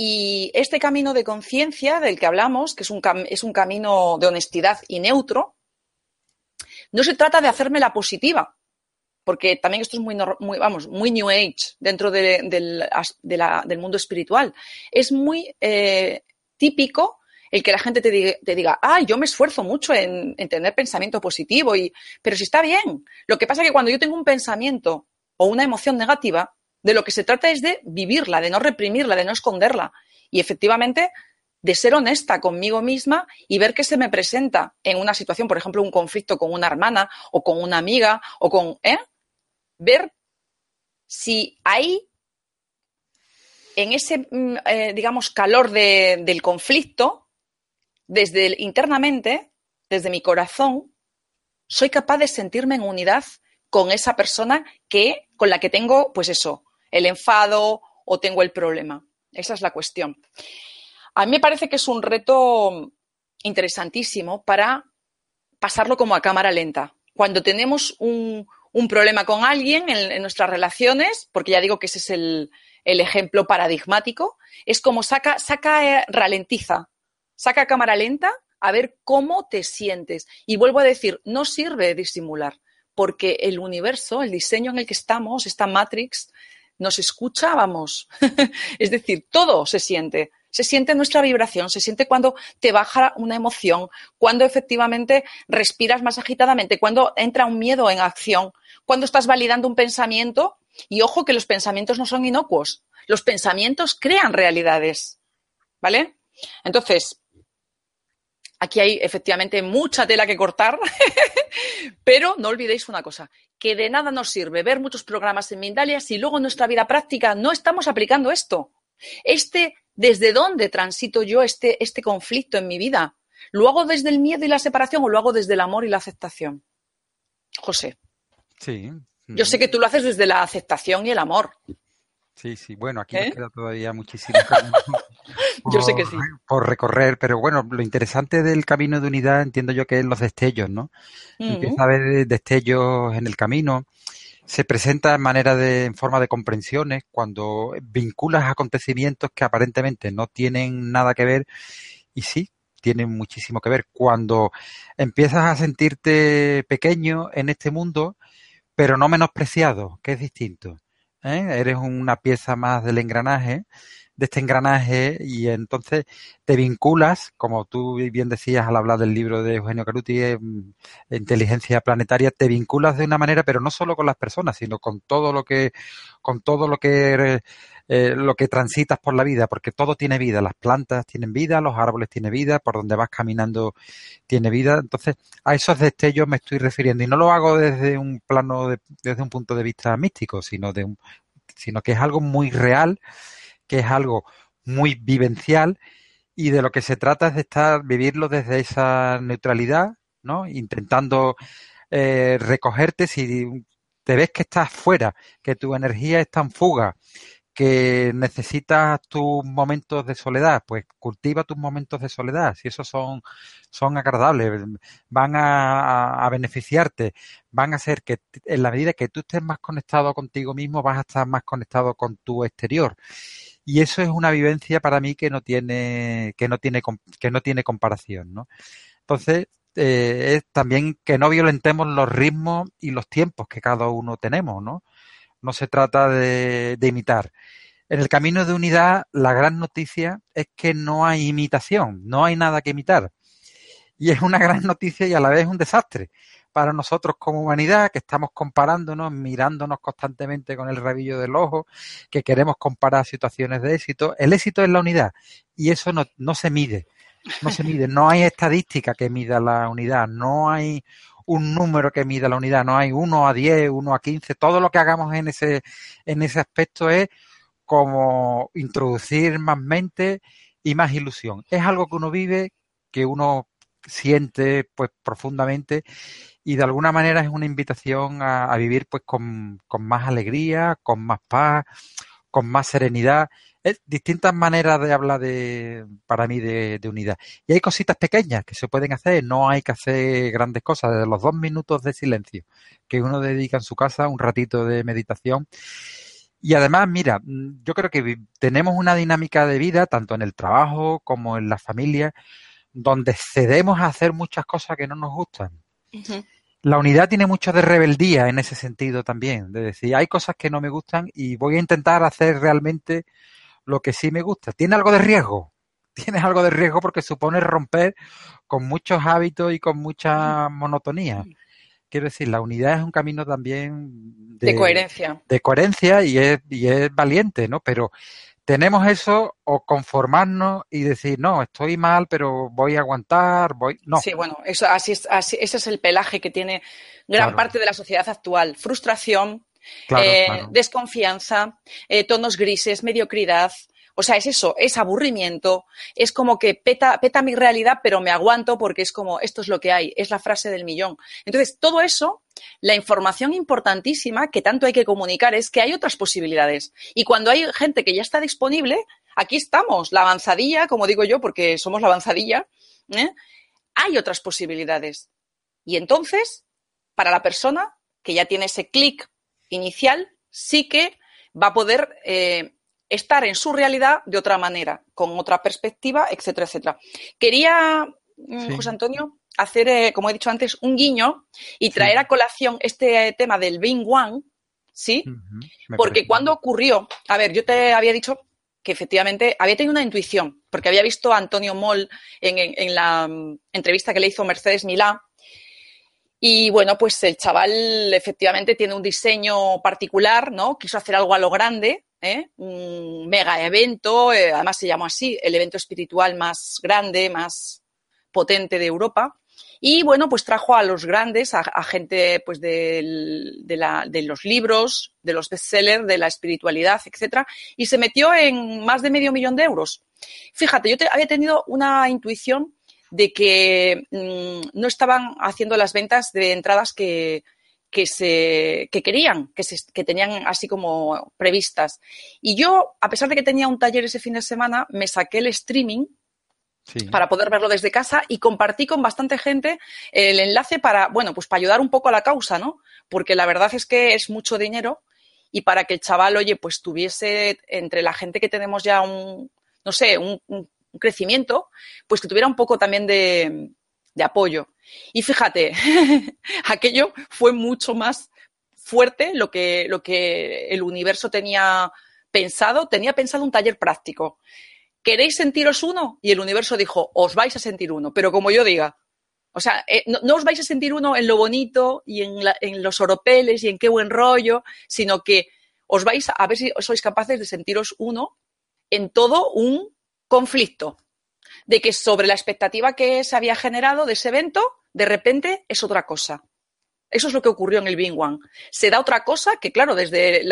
y este camino de conciencia del que hablamos, que es un, es un camino de honestidad y neutro, no se trata de hacerme la positiva, porque también esto es muy, muy vamos, muy New Age dentro de, del mundo espiritual. Es muy eh, típico el que la gente te diga, te diga ah, yo me esfuerzo mucho en, tener pensamiento positivo, y, pero si está bien. Lo que pasa es que cuando yo tengo un pensamiento o una emoción negativa, de lo que se trata es de vivirla, de no reprimirla, de no esconderla. Y efectivamente, de ser honesta conmigo misma y ver qué se me presenta en una situación, por ejemplo, un conflicto con una hermana o con una amiga o con, ¿eh? Ver si hay en ese, mm, eh, digamos, calor del conflicto, desde internamente, desde mi corazón, soy capaz de sentirme en unidad con esa persona que, con la que tengo, pues eso, el enfado o tengo el problema. Esa es la cuestión. A mí me parece que es un reto interesantísimo para pasarlo como a cámara lenta. Cuando tenemos un, problema con alguien en, nuestras relaciones, porque ya digo que ese es el, ejemplo paradigmático, es como saca, saca, eh, ralentiza, saca cámara lenta a ver cómo te sientes. Y vuelvo a decir, no sirve disimular, porque el universo, el diseño en el que estamos, esta Matrix, nos escucha, vamos. es decir, todo se siente. Se siente nuestra vibración, se siente cuando te baja una emoción, cuando efectivamente respiras más agitadamente, cuando entra un miedo en acción, cuando estás validando un pensamiento. Y ojo que los pensamientos no son inocuos. Los pensamientos crean realidades. ¿Vale? Entonces, aquí hay efectivamente mucha tela que cortar, pero no olvidéis una cosa, que de nada nos sirve ver muchos programas en Mindalia si luego en nuestra vida práctica no estamos aplicando esto. Este, ¿desde dónde transito yo este, este conflicto en mi vida? ¿Lo hago desde el miedo y la separación o lo hago desde el amor y la aceptación? José. Sí. Yo sé que tú lo haces desde la aceptación y el amor. Sí, sí, bueno, aquí nos ¿Eh? queda todavía muchísimo por, yo sé que sí. por recorrer, pero bueno, lo interesante del camino de unidad entiendo yo que es los destellos, ¿no? Empieza a haber destellos en el camino, se presenta en manera de, en forma de comprensiones, cuando vinculas acontecimientos que aparentemente no tienen nada que ver, y sí, tienen muchísimo que ver. Cuando empiezas a sentirte pequeño en este mundo, pero no menospreciado, que es distinto. ¿eh? Eres una pieza más del engranaje, de este engranaje, y entonces te vinculas, como tú bien decías al hablar del libro de Eugenio Caruti, eh, Inteligencia Planetaria, te vinculas de una manera, pero no solo con las personas, sino con todo lo que, con todo lo que eh, lo que transitas por la vida, porque todo tiene vida, las plantas tienen vida, los árboles tienen vida, por donde vas caminando tiene vida. Entonces, a esos destellos me estoy refiriendo y no lo hago desde un plano, desde un punto de vista místico, sino de un, sino que es algo muy real, que es algo muy vivencial y de lo que se trata es de estar, vivirlo desde esa neutralidad, ¿no? Intentando eh, recogerte si te ves que estás fuera, que tu energía está en fuga, que necesitas tus momentos de soledad, pues cultiva tus momentos de soledad, si esos son, son agradables, van a, beneficiarte, van a hacer que en la medida que tú estés más conectado contigo mismo, vas a estar más conectado con tu exterior. Y eso es una vivencia para mí que no tiene, que no tiene, que no tiene comparación, ¿no? Entonces, eh, es también que no violentemos los ritmos y los tiempos que cada uno tenemos, ¿no? No se trata de, imitar. En el camino de unidad, la gran noticia es que no hay imitación, no hay nada que imitar. Y es una gran noticia y a la vez un desastre para nosotros como humanidad, que estamos comparándonos, mirándonos constantemente con el rabillo del ojo, que queremos comparar situaciones de éxito. El éxito es la unidad y eso no se mide, no se mide, no hay estadística que mida la unidad, no hay un número que mida la unidad, no hay uno a 10, uno a 15, todo lo que hagamos en ese, en ese aspecto es como introducir más mente y más ilusión. Es algo que uno vive, que uno siente pues profundamente y de alguna manera es una invitación a, a vivir pues con, con más alegría, con más paz, con más serenidad es distintas maneras de hablar de, para mí, de, unidad. Y hay cositas pequeñas que se pueden hacer, no hay que hacer grandes cosas, desde los dos minutos de silencio que uno dedica en su casa, un ratito de meditación. Y además, mira, yo creo que tenemos una dinámica de vida, tanto en el trabajo como en la familia, donde cedemos a hacer muchas cosas que no nos gustan. La unidad tiene mucho de rebeldía en ese sentido también, de decir, hay cosas que no me gustan y voy a intentar hacer realmente lo que sí me gusta. Tiene algo de riesgo. Tiene algo de riesgo porque supone romper con muchos hábitos y con mucha monotonía. Quiero decir, la unidad es un camino también de, coherencia. De coherencia y es, y es valiente, ¿no? Pero tenemos eso o conformarnos y decir, no, estoy mal, pero voy a aguantar, voy. No. Sí, bueno, eso, así es, así, ese es el pelaje que tiene gran parte de la sociedad actual. Frustración, eh, desconfianza, eh, tonos grises, mediocridad. O sea, es eso, es aburrimiento, es como que peta, peta mi realidad, pero me aguanto porque es como, esto es lo que hay, es la frase del millón. Entonces, todo eso, la información importantísima que tanto hay que comunicar es que hay otras posibilidades. Y cuando hay gente que ya está disponible, aquí estamos, la avanzadilla, como digo yo, porque somos la avanzadilla, ¿eh? hay otras posibilidades. Y entonces, para la persona que ya tiene ese clic inicial, sí que va a poder eh, estar en su realidad de otra manera, con otra perspectiva, etcétera, etcétera. Quería, mm, José Antonio, hacer, eh, como he dicho antes, un guiño y traer a colación este tema del Bing One, ¿sí? Porque cuando ocurrió, a ver, yo te había dicho que efectivamente había tenido una intuición, porque había visto a Antonio Moll en, la mm, entrevista que le hizo Mercedes Milá, y bueno, pues el chaval efectivamente tiene un diseño particular, ¿no? Quiso hacer algo a lo grande, ¿eh? un mega evento, eh, además se llamó así, el evento espiritual más grande, más potente de Europa. Y bueno, pues trajo a los grandes, a, gente pues de, los libros, de los bestsellers, de la espiritualidad, etcétera, y se metió en más de medio millón de euros. Fíjate, yo había tenido una intuición de que mm, no estaban haciendo las ventas de entradas que, que, se, que querían, que, se, que tenían así como previstas. Y yo, a pesar de que tenía un taller ese fin de semana, me saqué el streaming para poder verlo desde casa y compartí con bastante gente el enlace para, bueno, pues para ayudar un poco a la causa, ¿no? Porque la verdad es que es mucho dinero y para que el chaval, oye, pues tuviese entre la gente que tenemos ya un, no sé, un, un crecimiento, pues que tuviera un poco también de, de apoyo. Y fíjate, aquello fue mucho más fuerte lo que, lo que el universo tenía pensado. Tenía pensado un taller práctico. ¿Queréis sentiros uno? Y el universo dijo, os vais a sentir uno, pero como yo diga. O sea, eh, no, os vais a sentir uno en lo bonito y en, en los oropeles y en qué buen rollo, sino que os vais a ver si sois capaces de sentiros uno en todo un conflicto de que sobre la expectativa que se había generado de ese evento, de repente es otra cosa. Eso es lo que ocurrió en el Bing One. Se da otra cosa que, claro, desde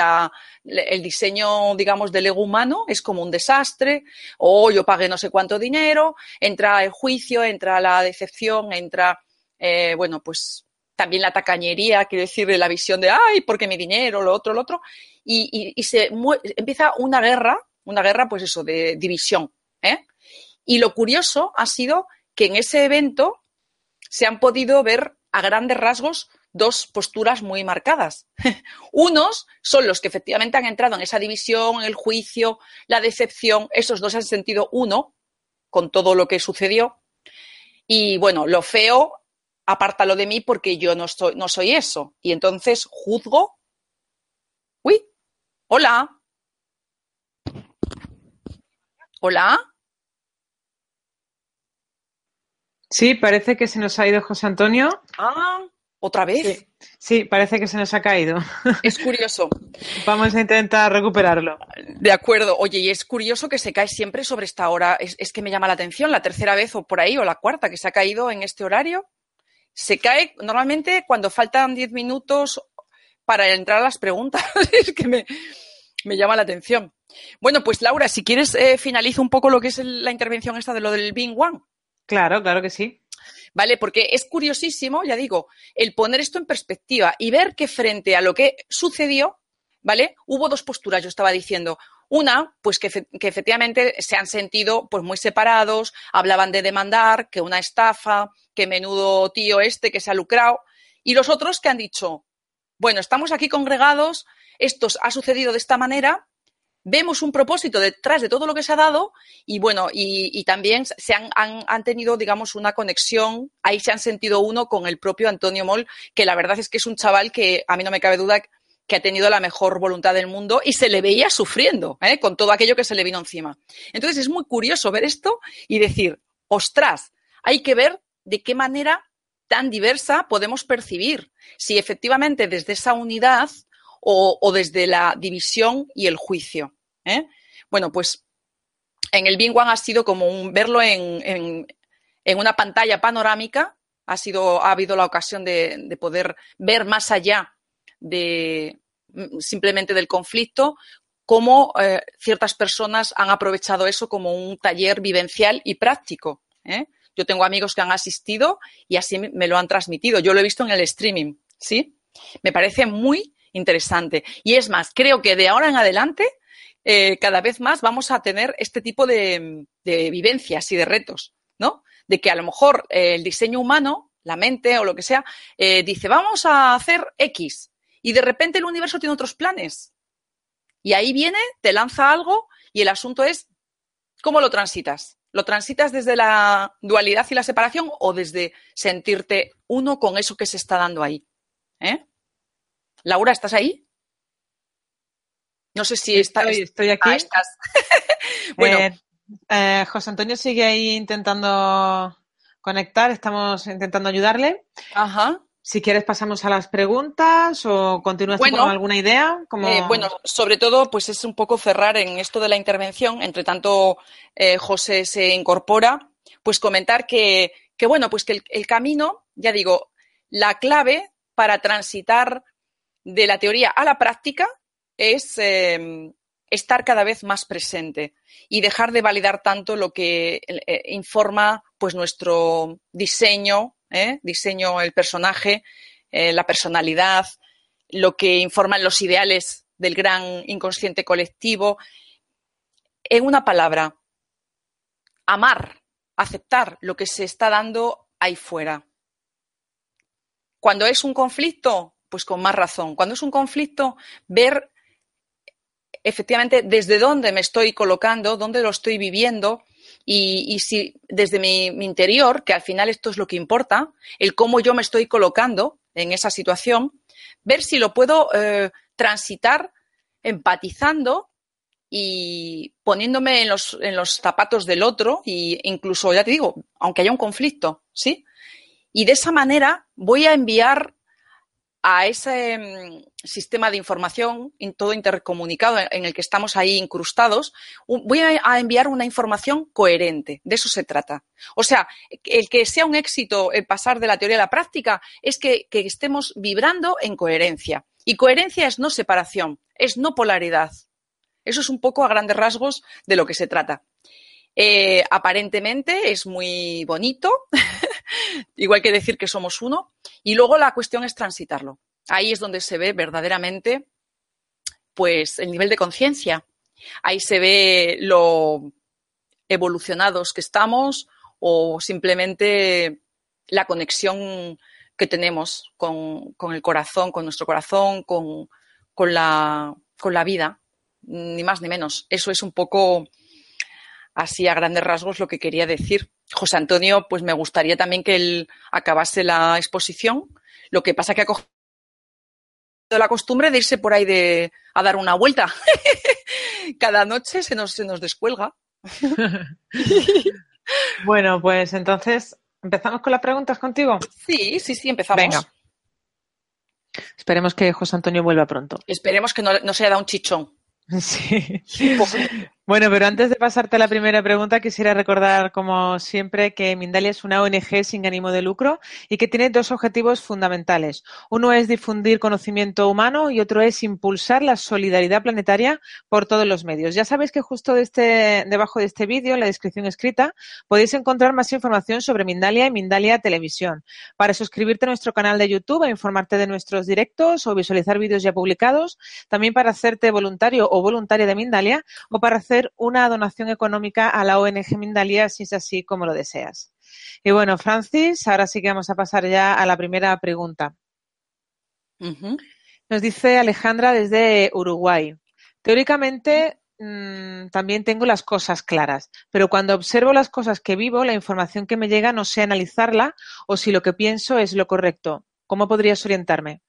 el diseño, digamos, del ego humano es como un desastre, o yo pagué no sé cuánto dinero, entra el juicio, entra la decepción, entra, eh, bueno, pues también la tacañería, quiero decir, la visión de, ay, porque mi dinero, lo otro, lo otro, y, y se empieza una guerra, una guerra, pues eso, de división. ¿Eh? Y lo curioso ha sido que en ese evento se han podido ver a grandes rasgos dos posturas muy marcadas. Unos son los que efectivamente han entrado en esa división, el juicio, la decepción. Esos dos han sentido uno con todo lo que sucedió. Y bueno, lo feo, apártalo de mí porque yo no soy eso. Y entonces juzgo. Uy, hola. Hola. Sí, parece que se nos ha ido José Antonio. Ah, otra vez. Sí, parece que se nos ha caído. Es curioso. Vamos a intentar recuperarlo. De acuerdo. Oye, y es curioso que se cae siempre sobre esta hora. Es, que me llama la atención, la tercera vez o por ahí, o la cuarta que se ha caído en este horario. Se cae normalmente cuando faltan diez minutos para entrar a las preguntas. es que me, llama la atención. Bueno, pues Laura, si quieres, eh, finalizo un poco lo que es la intervención esta de lo del Bing One. Claro, claro que sí. ¿Vale? Porque es curiosísimo, ya digo, el poner esto en perspectiva y ver que frente a lo que sucedió, ¿vale? Hubo dos posturas, yo estaba diciendo. Una, pues que, efectivamente se han sentido pues muy separados, hablaban de demandar, que una estafa, que menudo tío este que se ha lucrado. Y los otros que han dicho, bueno, estamos aquí congregados, esto ha sucedido de esta manera, vemos un propósito detrás de todo lo que se ha dado y bueno, y, también se han, han, tenido, digamos, una conexión, ahí se han sentido uno con el propio Antonio Moll, que la verdad es que es un chaval que a mí no me cabe duda que ha tenido la mejor voluntad del mundo y se le veía sufriendo ¿eh? con todo aquello que se le vino encima. Entonces es muy curioso ver esto y decir, ostras, hay que ver de qué manera tan diversa podemos percibir si efectivamente desde esa unidad o desde la división y el juicio. ¿Eh? Bueno, pues en el Bing One ha sido como un, verlo en, una pantalla panorámica, ha, sido, ha habido la ocasión de, poder ver más allá de mm, simplemente del conflicto, cómo eh, ciertas personas han aprovechado eso como un taller vivencial y práctico. ¿eh? Yo tengo amigos que han asistido y así me lo han transmitido. Yo lo he visto en el streaming, ¿sí? Me parece muy interesante. Y es más, creo que de ahora en adelante eh, cada vez más vamos a tener este tipo de, vivencias y de retos, ¿no? De que a lo mejor el diseño humano, la mente o lo que sea, dice, vamos a hacer X. Y de repente el universo tiene otros planes. Y ahí viene, te lanza algo y el asunto es cómo lo transitas. ¿Lo transitas desde la dualidad y la separación o desde sentirte uno con eso que se está dando ahí? ¿Eh? Laura, ¿estás ahí? No sé si está, estoy, aquí. Ah, estás. bueno. Eh, eh, José Antonio sigue ahí intentando conectar, estamos intentando ayudarle. Ajá. Si quieres pasamos a las preguntas o continúas con alguna idea. Eh, bueno, sobre todo, pues es un poco cerrar en esto de la intervención. Entre tanto, eh, José se incorpora, pues comentar que, bueno, pues que el, camino, ya digo, la clave para transitar de la teoría a la práctica es em, estar cada vez más presente y dejar de validar tanto lo que eh, informa pues nuestro diseño ¿eh? diseño el personaje, eh, la personalidad, lo que informan los ideales del gran inconsciente colectivo. En una palabra, amar, aceptar lo que se está dando ahí fuera. Cuando es un conflicto, pues con más razón. Cuando es un conflicto, ver efectivamente desde dónde me estoy colocando, dónde lo estoy viviendo y, si desde mi, interior, que al final esto es lo que importa, el cómo yo me estoy colocando en esa situación, ver si lo puedo eh, transitar empatizando y poniéndome en los, en los zapatos del otro e incluso, ya te digo, aunque haya un conflicto, ¿sí? Y de esa manera voy a enviar a ese mm, sistema de información todo intercomunicado en el que estamos ahí incrustados, voy a enviar una información coherente. De eso se trata. O sea, el que sea un éxito el pasar de la teoría a la práctica es que, estemos vibrando en coherencia. Y coherencia es no separación, es no polaridad. Eso es un poco a grandes rasgos de lo que se trata. Eh, aparentemente es muy bonito, igual que decir que somos uno, y luego la cuestión es transitarlo. Ahí es donde se ve verdaderamente pues el nivel de conciencia. Ahí se ve lo evolucionados que estamos o simplemente la conexión que tenemos con, el corazón, con nuestro corazón, con, la, con la vida, ni más ni menos. Eso es un poco así a grandes rasgos lo que quería decir. José Antonio, pues me gustaría también que él acabase la exposición. Lo que pasa que ha cogido la costumbre de irse por ahí de, a dar una vuelta. Cada noche se nos, se nos descuelga. bueno, pues entonces, ¿empezamos con las preguntas contigo? Sí, sí, sí, empezamos. Venga. Esperemos que José Antonio vuelva pronto. Esperemos que no, no se haya dado un chichón. Sí. Bueno, pero antes de pasarte a la primera pregunta, quisiera recordar, como siempre, que Mindalia es una ONG sin ánimo de lucro y que tiene dos objetivos fundamentales. Uno es difundir conocimiento humano y otro es impulsar la solidaridad planetaria por todos los medios. Ya sabéis que justo de este, debajo de este vídeo, en la descripción escrita, podéis encontrar más información sobre Mindalia y Mindalia Televisión. Para suscribirte a nuestro canal de YouTube, a informarte de nuestros directos o visualizar vídeos ya publicados, también para hacerte voluntario o voluntaria de Mindalia o para hacer una donación económica a la ONG Mindalia si es así como lo deseas. Y bueno, Francis, ahora sí que vamos a pasar ya a la primera pregunta. Nos dice Alejandra desde Uruguay. Teóricamente mm, también tengo las cosas claras, pero cuando observo las cosas que vivo, la información que me llega no sé analizarla o si lo que pienso es lo correcto. ¿Cómo podrías orientarme?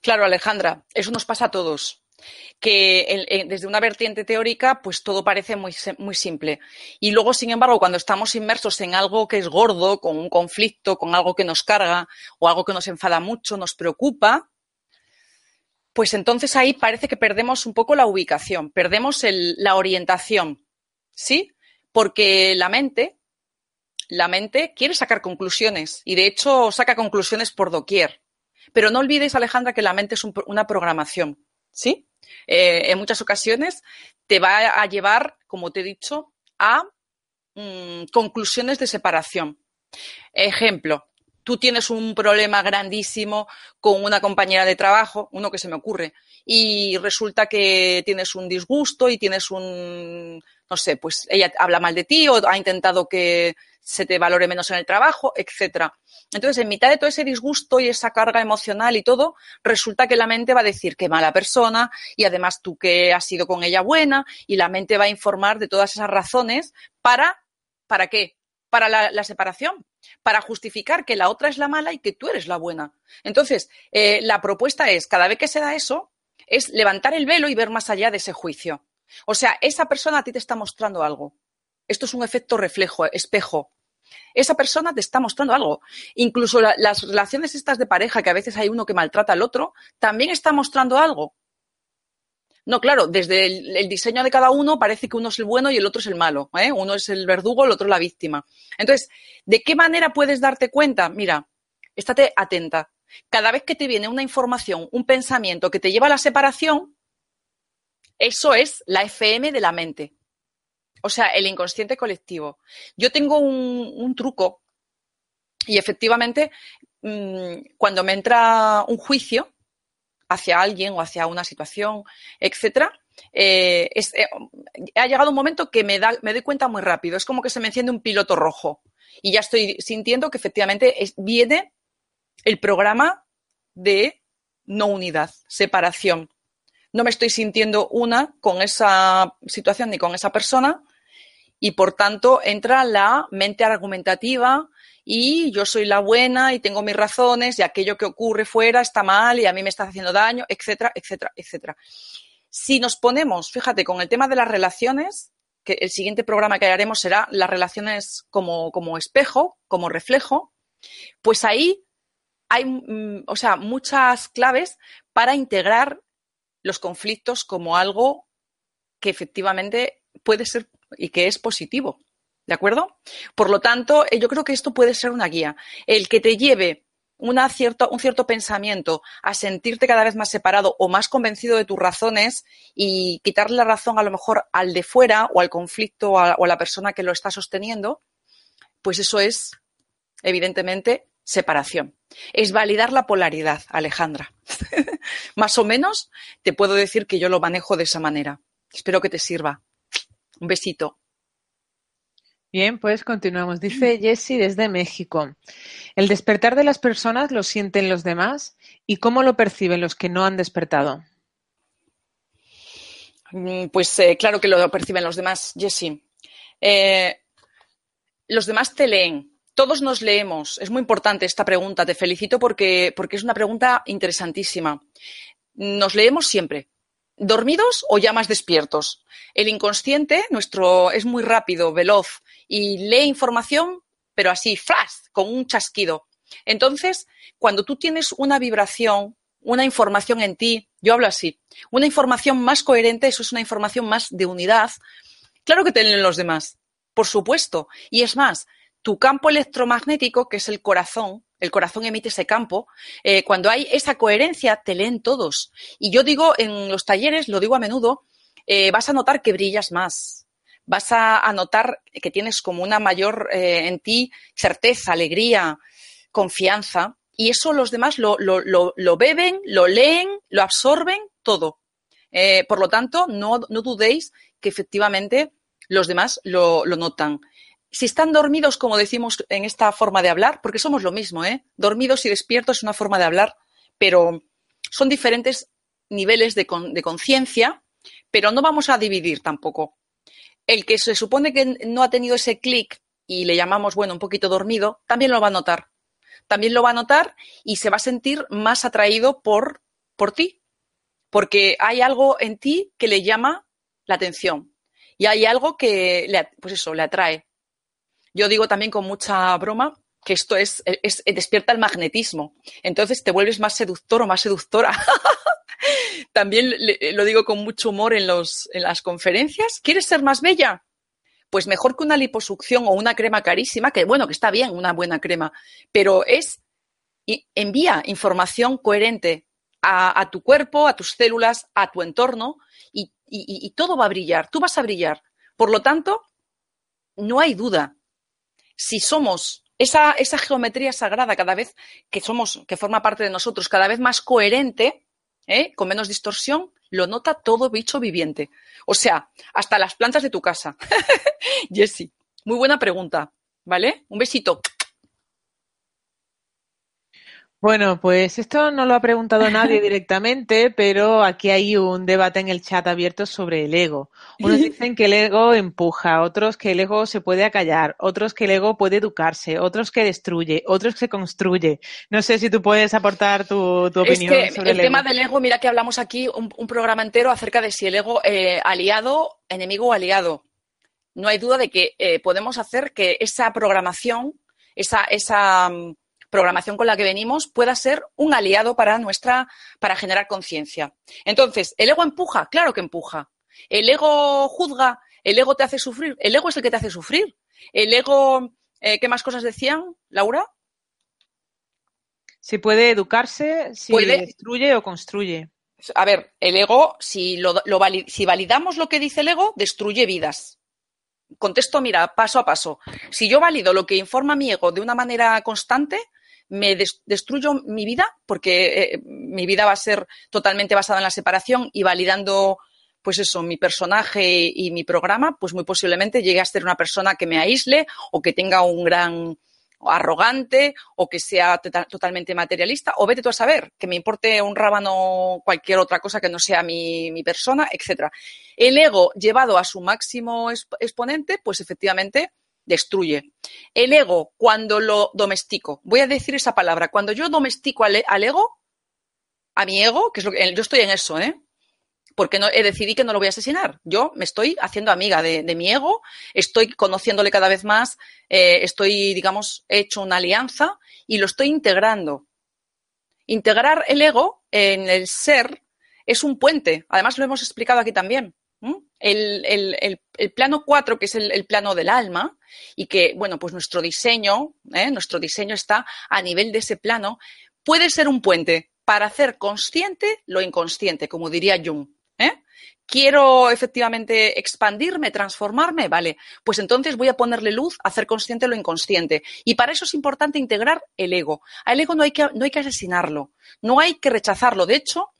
Claro, Alejandra, eso nos pasa a todos que desde una vertiente teórica, pues todo parece muy, muy simple. Y luego, sin embargo, cuando estamos inmersos en algo que es gordo, con un conflicto, con algo que nos carga o algo que nos enfada mucho, nos preocupa, pues entonces ahí parece que perdemos un poco la ubicación, perdemos la orientación, ¿sí? Porque la mente, la mente quiere sacar conclusiones y de hecho saca conclusiones por doquier. Pero no olvides, Alejandra, que la mente es una programación. ¿sí? Eh, en muchas ocasiones te va a llevar, como te he dicho, a mm, conclusiones de separación. Ejemplo, tú tienes un problema grandísimo con una compañera de trabajo, uno que se me ocurre, y resulta que tienes un disgusto y tienes un, no sé, pues ella habla mal de ti o ha intentado que se te valore menos en el trabajo, etcétera. Entonces, en mitad de todo ese disgusto y esa carga emocional y todo, resulta que la mente va a decir qué mala persona y además tú que has sido con ella buena y la mente va a informar de todas esas razones para, ¿para qué? Para la separación, para justificar que la otra es la mala y que tú eres la buena. Entonces, eh, la propuesta es, cada vez que se da eso, es levantar el velo y ver más allá de ese juicio. O sea, esa persona a ti te está mostrando algo. Esto es un efecto reflejo, espejo. Esa persona te está mostrando algo. Incluso las relaciones estas de pareja, que a veces hay uno que maltrata al otro, también está mostrando algo. No, claro, desde el, diseño de cada uno parece que uno es el bueno y el otro es el malo. ¿eh? Uno es el verdugo, el otro la víctima. Entonces, ¿de qué manera puedes darte cuenta? Mira, estate atenta. Cada vez que te viene una información, un pensamiento que te lleva a la separación, eso es la FM de la mente. O sea, el inconsciente colectivo. Yo tengo un, truco y efectivamente, mm, cuando me entra un juicio, hacia alguien o hacia una situación, etcétera, eh, eh, ha llegado un momento que me, da, me doy cuenta muy rápido. Es como que se me enciende un piloto rojo y ya estoy sintiendo que efectivamente viene el programa de no unidad, separación. No me estoy sintiendo una con esa situación ni con esa persona y por tanto entra la mente argumentativa, y yo soy la buena y tengo mis razones y aquello que ocurre fuera está mal y a mí me está haciendo daño, etcétera, etcétera, etcétera. Si nos ponemos, fíjate, con el tema de las relaciones, que el siguiente programa que haremos será las relaciones como, como espejo, como reflejo, pues ahí hay, mm, o sea, muchas claves para integrar los conflictos como algo que efectivamente puede ser y que es positivo. ¿De acuerdo? Por lo tanto, eh, yo creo que esto puede ser una guía. El que te lleve una un cierto pensamiento a sentirte cada vez más separado o más convencido de tus razones y quitarle la razón a lo mejor al de fuera o al conflicto o a, o a la persona que lo está sosteniendo, pues eso es, evidentemente, separación. Es validar la polaridad, Alejandra. más o menos te puedo decir que yo lo manejo de esa manera. Espero que te sirva. Un besito. Bien, pues continuamos. Dice Jessie desde México. ¿El despertar de las personas lo sienten los demás? ¿Y cómo lo perciben los que no han despertado? Mm, pues eh, claro que lo perciben los demás, Jessie. Eh, los demás te leen. Todos nos leemos. Es muy importante esta pregunta. Te felicito porque, porque es una pregunta interesantísima. Nos leemos siempre dormidos o ya más despiertos. El inconsciente, nuestro, es muy rápido, veloz y lee información, pero así, flash, con un chasquido. Entonces, cuando tú tienes una vibración, una información en ti, yo hablo así, una información más coherente, eso es una información más de unidad, claro que te leen los demás, por supuesto. Y es más, tu campo electromagnético, que es el corazón, el corazón emite ese campo, eh, cuando hay esa coherencia, te leen todos. Y yo digo en los talleres, lo digo a menudo, eh, vas a notar que brillas más, vas a, notar que tienes como una mayor eh, en ti certeza, alegría, confianza. Y eso los demás lo, lo, beben, lo leen, lo absorben, todo. por lo tanto, no, no, dudéis que efectivamente los demás lo notan si están dormidos, como decimos en esta forma de hablar, porque somos lo mismo, ¿eh? Dormidos y despiertos es una forma de hablar, pero son diferentes niveles de, conciencia, pero no vamos a dividir tampoco. El que se supone que no ha tenido ese clic y le llamamos, bueno, un poquito dormido, también lo va a notar. También lo va a notar y se va a sentir más atraído por, por ti, porque hay algo en ti que le llama la atención y hay algo que le, pues eso, le atrae. Yo digo también con mucha broma que esto es, despierta el magnetismo. Entonces te vuelves más seductor o más seductora. también lo digo con mucho humor en, los, en las conferencias. ¿Quieres ser más bella? Pues mejor que una liposucción o una crema carísima, que bueno, que está bien una buena crema, pero es envía información coherente a, tu cuerpo, a tus células, a tu entorno y, todo va a brillar, tú vas a brillar. Por lo tanto, no hay duda. Si somos esa, esa, geometría sagrada cada vez que somos, que forma parte de nosotros, cada vez más coherente, ¿eh? con menos distorsión, lo nota todo bicho viviente. O sea, hasta las plantas de tu casa. Jessie, muy buena pregunta, ¿vale? Un besito. Bueno, pues esto no lo ha preguntado nadie directamente, pero aquí hay un debate en el chat abierto sobre el ego. Unos dicen que el ego empuja, otros que el ego se puede acallar, otros que el ego puede educarse, otros que destruye, otros que construye. No sé si tú puedes aportar tu, opinión sobre el, el tema del ego, mira que hablamos aquí un, programa entero acerca de si el ego eh, aliado, enemigo o aliado. No hay duda de que eh, podemos hacer que esa programación, esa, esa mm, programación con la que venimos pueda ser un aliado para nuestra, para generar conciencia. Entonces, ¿el ego empuja? Claro que empuja. ¿El ego juzga? ¿El ego te hace sufrir? El ego es el que te hace sufrir. ¿El ego, eh, qué más cosas decían, Laura? Si puede educarse, si destruye o construye. A ver, el ego, si, lo, si validamos lo que dice el ego, destruye vidas. Contesto, mira, paso a paso. Si yo valido lo que informa mi ego de una manera constante, me destruyo mi vida porque eh, mi vida va a ser totalmente basada en la separación y validando pues eso, mi personaje y mi programa, pues muy posiblemente llegue a ser una persona que me aísle o que tenga un gran arrogante o que sea totalmente materialista o vete tú a saber, que me importe un rábano cualquier otra cosa que no sea mi, mi persona, etcétera. El ego llevado a su máximo exponente, pues efectivamente destruye. El ego, cuando lo domestico, voy a decir esa palabra, cuando yo domestico al, ego, a mi ego, que es lo que yo estoy en eso, ¿eh? Porque no, he decidí que no lo voy a asesinar. Yo me estoy haciendo amiga de, mi ego, estoy conociéndole cada vez más, eh, estoy, digamos, hecho una alianza y lo estoy integrando. Integrar el ego en el ser es un puente. Además, lo hemos explicado aquí también. El, plano 4, que es el, plano del alma, y que, bueno, pues nuestro diseño, ¿eh? nuestro diseño está a nivel de ese plano, puede ser un puente para hacer consciente lo inconsciente, como diría Jung. ¿eh? Quiero efectivamente expandirme, transformarme, vale, pues entonces voy a ponerle luz a hacer consciente lo inconsciente. Y para eso es importante integrar el ego. Al ego no hay que, no hay que asesinarlo, no hay que rechazarlo. De hecho,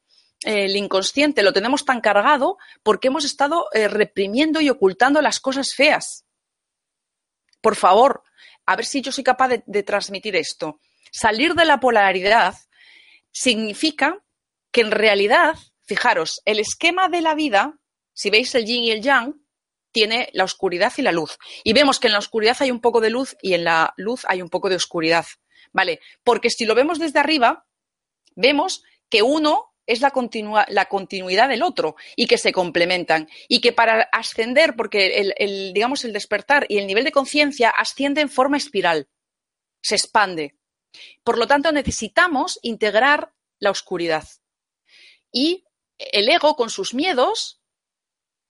el inconsciente lo tenemos tan cargado porque hemos estado eh, reprimiendo y ocultando las cosas feas. Por favor, a ver si yo soy capaz de, transmitir esto. Salir de la polaridad significa que en realidad, fijaros, el esquema de la vida, si veis el yin y el yang, tiene la oscuridad y la luz. Y vemos que en la oscuridad hay un poco de luz y en la luz hay un poco de oscuridad. ¿Vale? Porque si lo vemos desde arriba, vemos que uno es la, la continuidad del otro y que se complementan. Y que para ascender, porque el, digamos, el despertar y el nivel de conciencia asciende en forma espiral, se expande. Por lo tanto, necesitamos integrar la oscuridad. Y el ego, con sus miedos,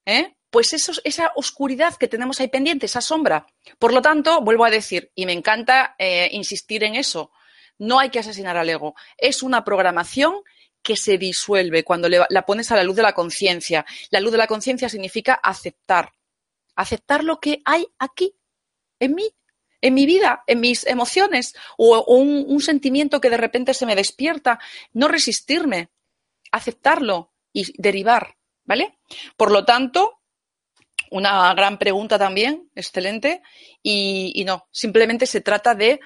¿eh? pues esa oscuridad que tenemos ahí pendiente, esa sombra. Por lo tanto, vuelvo a decir, y me encanta eh, insistir en eso, no hay que asesinar al ego. Es una programación que se disuelve cuando la pones a la luz de la conciencia. La luz de la conciencia significa aceptar. Aceptar lo que hay aquí, en mí, en mi vida, en mis emociones, o, un, sentimiento que de repente se me despierta. No resistirme, aceptarlo y derivar. ¿Vale? Por lo tanto, una gran pregunta también, excelente, y, no, simplemente se trata de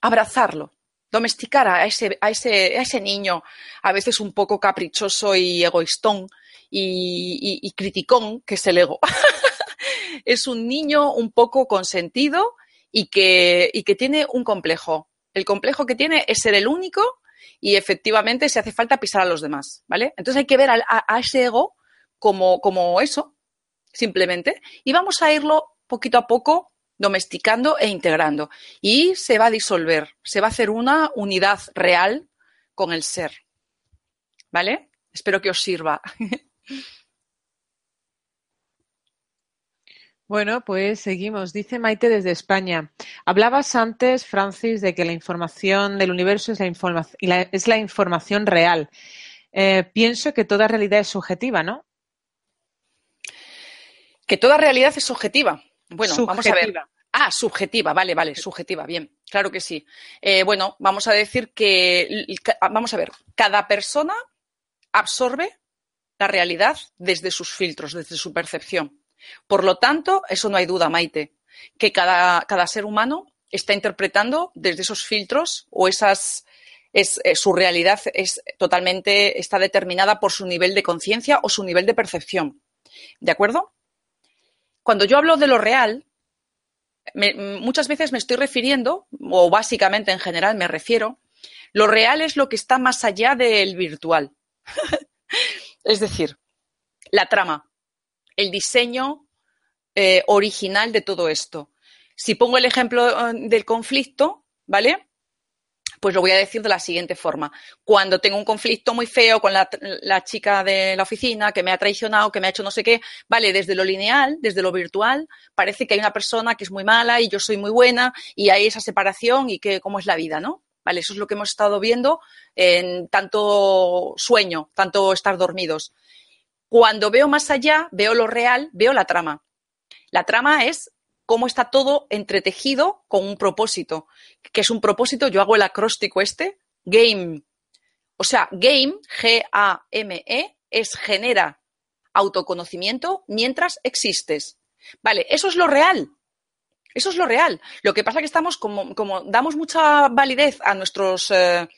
abrazarlo, domesticar a ese, a ese, a ese niño, a veces un poco caprichoso y egoístón y, criticón, que es el ego. es un niño un poco consentido y que, y que tiene un complejo. El complejo que tiene es ser el único y efectivamente se hace falta pisar a los demás, ¿vale? Entonces hay que ver a, a, ese ego como, como eso, simplemente, y vamos a irlo poquito a poco domesticando e integrando. Y se va a disolver, se va a hacer una unidad real con el ser. ¿Vale? Espero que os sirva. Bueno, pues seguimos. Dice Maite desde España. Hablabas antes, Francis, de que la información del universo es la, es la información real. Eh, pienso que toda realidad es subjetiva, ¿no? Que toda realidad es subjetiva. Bueno, vamos a ver. Ah, subjetiva, vale, vale, subjetiva, bien, claro que sí. Eh, bueno, vamos a decir que, vamos a ver, cada persona absorbe la realidad desde sus filtros, desde su percepción. Por lo tanto, eso no hay duda, Maite, que cada, cada ser humano está interpretando desde esos filtros o esas, es, eh, su realidad es totalmente, está determinada por su nivel de conciencia o su nivel de percepción. ¿De acuerdo? Cuando yo hablo de lo real, muchas veces me estoy refiriendo, o básicamente en general me refiero, lo real es lo que está más allá del virtual. es decir, la trama, el diseño eh, original de todo esto. Si pongo el ejemplo eh, del conflicto, ¿vale? Pues lo voy a decir de la siguiente forma. Cuando tengo un conflicto muy feo con la, chica de la oficina que me ha traicionado, que me ha hecho no sé qué, vale, desde lo lineal, desde lo virtual, parece que hay una persona que es muy mala y yo soy muy buena y hay esa separación y que cómo es la vida, ¿no? Vale, eso es lo que hemos estado viendo en tanto sueño, tanto estar dormidos. Cuando veo más allá, veo lo real, veo la trama. La trama es cómo está todo entretejido con un propósito. ¿Qué es un propósito? Yo hago el acróstico este, game. O sea, game, G-A-M-E, es genera autoconocimiento mientras existes. Vale, eso es lo real. Eso es lo real. Lo que pasa es que estamos, como, como damos mucha validez a nuestros eh,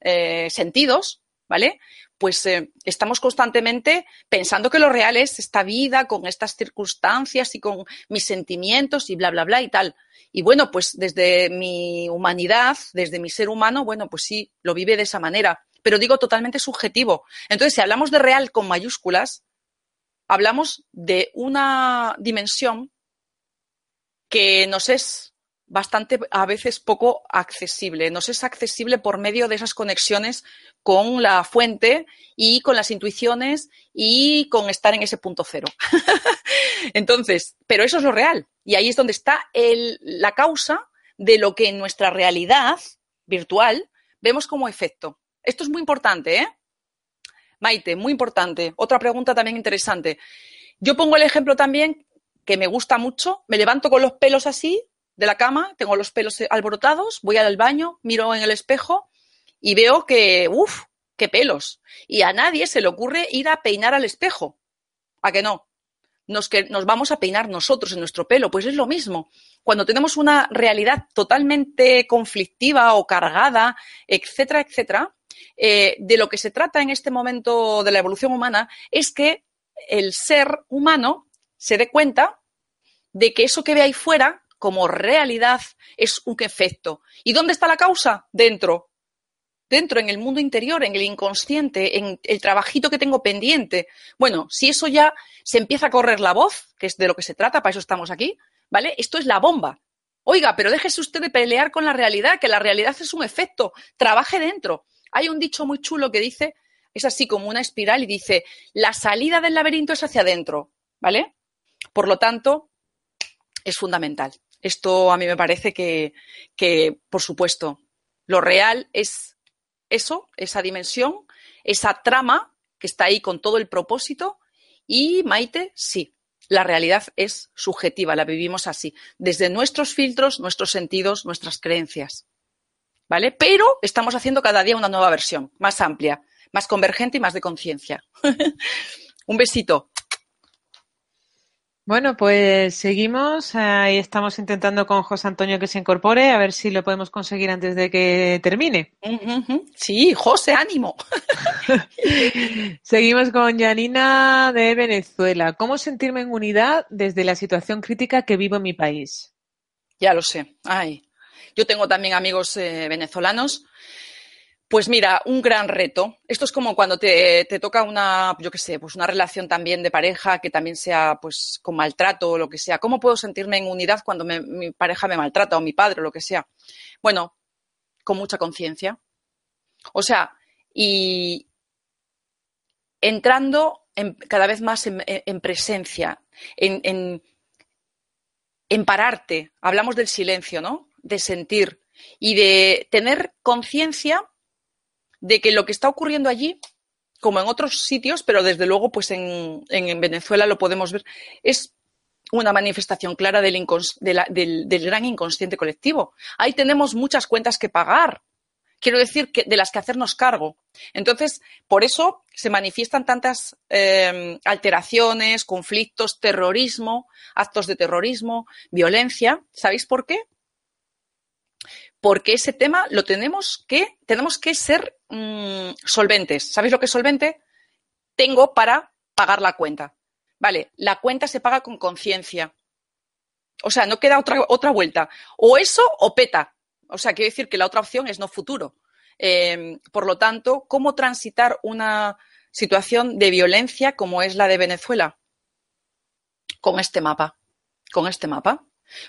eh, sentidos, ¿vale? Pues eh, estamos constantemente pensando que lo real es esta vida con estas circunstancias y con mis sentimientos y bla, bla, bla y tal. Y bueno, pues desde mi humanidad, desde mi ser humano, bueno, pues sí, lo vive de esa manera, pero digo totalmente subjetivo. Entonces, si hablamos de real con mayúsculas, hablamos de una dimensión que nos es bastante a veces poco accesible. Nos es accesible por medio de esas conexiones con la fuente y con las intuiciones y con estar en ese punto cero. Entonces, pero eso es lo real. Y ahí es donde está la causa de lo que en nuestra realidad virtual vemos como efecto. Esto es muy importante, ¿eh? Maite, muy importante. Otra pregunta también interesante. Yo pongo el ejemplo también que me gusta mucho. Me levanto con los pelos así de la cama, tengo los pelos alborotados, voy al baño, miro en el espejo y veo que, uff, qué pelos. Y a nadie se le ocurre ir a peinar al espejo. ¿A que no? Nos, que, nos vamos a peinar nosotros en nuestro pelo. Pues es lo mismo. Cuando tenemos una realidad totalmente conflictiva o cargada, etcétera, etcétera, eh, de lo que se trata en este momento de la evolución humana es que el ser humano se dé cuenta de que eso que ve ahí fuera como realidad es un efecto. ¿Y dónde está la causa? Dentro. Dentro, en el mundo interior, en el inconsciente, en el trabajito que tengo pendiente. Bueno, si eso ya se empieza a correr la voz, que es de lo que se trata, para eso estamos aquí, ¿vale? Esto es la bomba. Oiga, pero déjese usted de pelear con la realidad, que la realidad es un efecto. Trabaje dentro. Hay un dicho muy chulo que dice, es así como una espiral y dice, la salida del laberinto es hacia adentro, ¿vale? Por lo tanto, es fundamental. Esto a mí me parece que, por supuesto, lo real es eso, esa dimensión, esa trama que está ahí con todo el propósito. Y Maite, sí, la realidad es subjetiva, la vivimos así, desde nuestros filtros, nuestros sentidos, nuestras creencias. ¿Vale? Pero estamos haciendo cada día una nueva versión, más amplia, más convergente y más de conciencia. Un besito. Bueno, pues seguimos. Ahí estamos intentando con José Antonio que se incorpore, a ver si lo podemos conseguir antes de que termine. Sí, José, ánimo. seguimos con Janina de Venezuela. ¿Cómo sentirme en unidad desde la situación crítica que vivo en mi país? Ya lo sé. Ay, yo tengo también amigos eh, venezolanos pues mira, un gran reto. Esto es como cuando te, toca una, yo qué sé, pues una relación también de pareja que también sea pues con maltrato o lo que sea. ¿Cómo puedo sentirme en unidad cuando mi pareja me maltrata o mi padre o lo que sea? Bueno, con mucha conciencia. O sea, y entrando cada vez más en, presencia, en, en pararte. Hablamos del silencio, ¿no? De sentir y de tener conciencia de que lo que está ocurriendo allí, como en otros sitios, pero desde luego, pues en, en Venezuela lo podemos ver, es una manifestación clara del, del, del, gran inconsciente colectivo. Ahí tenemos muchas cuentas que pagar. Quiero decir que de las que hacernos cargo. Entonces, por eso se manifiestan tantas eh, alteraciones, conflictos, terrorismo, actos de terrorismo, violencia. ¿Sabéis por qué? Porque ese tema lo tenemos que, tenemos que ser mmm, solventes. ¿Sabéis lo que es solvente? Tengo para pagar la cuenta. Vale, la cuenta se paga con conciencia. O sea, no queda otra, otra vuelta. O eso o peta. O sea, quiere decir que la otra opción es no futuro. Eh, por lo tanto, ¿cómo transitar una situación de violencia como es la de Venezuela? Con este mapa. Con este mapa.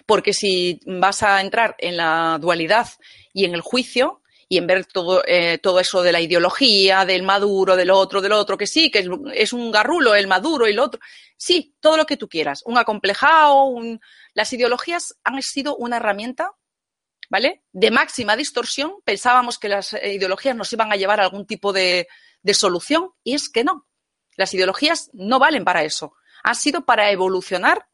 Porque si vas a entrar en la dualidad y en el juicio, y en ver todo, eh, todo eso de la ideología, del maduro, del otro, del otro, que sí, que es, un garrulo el maduro y el otro. Sí, todo lo que tú quieras. Un acomplejado, un... las ideologías han sido una herramienta, ¿vale? De máxima distorsión. Pensábamos que las ideologías nos iban a llevar a algún tipo de solución y es que no. Las ideologías no valen para eso. Han sido para evolucionar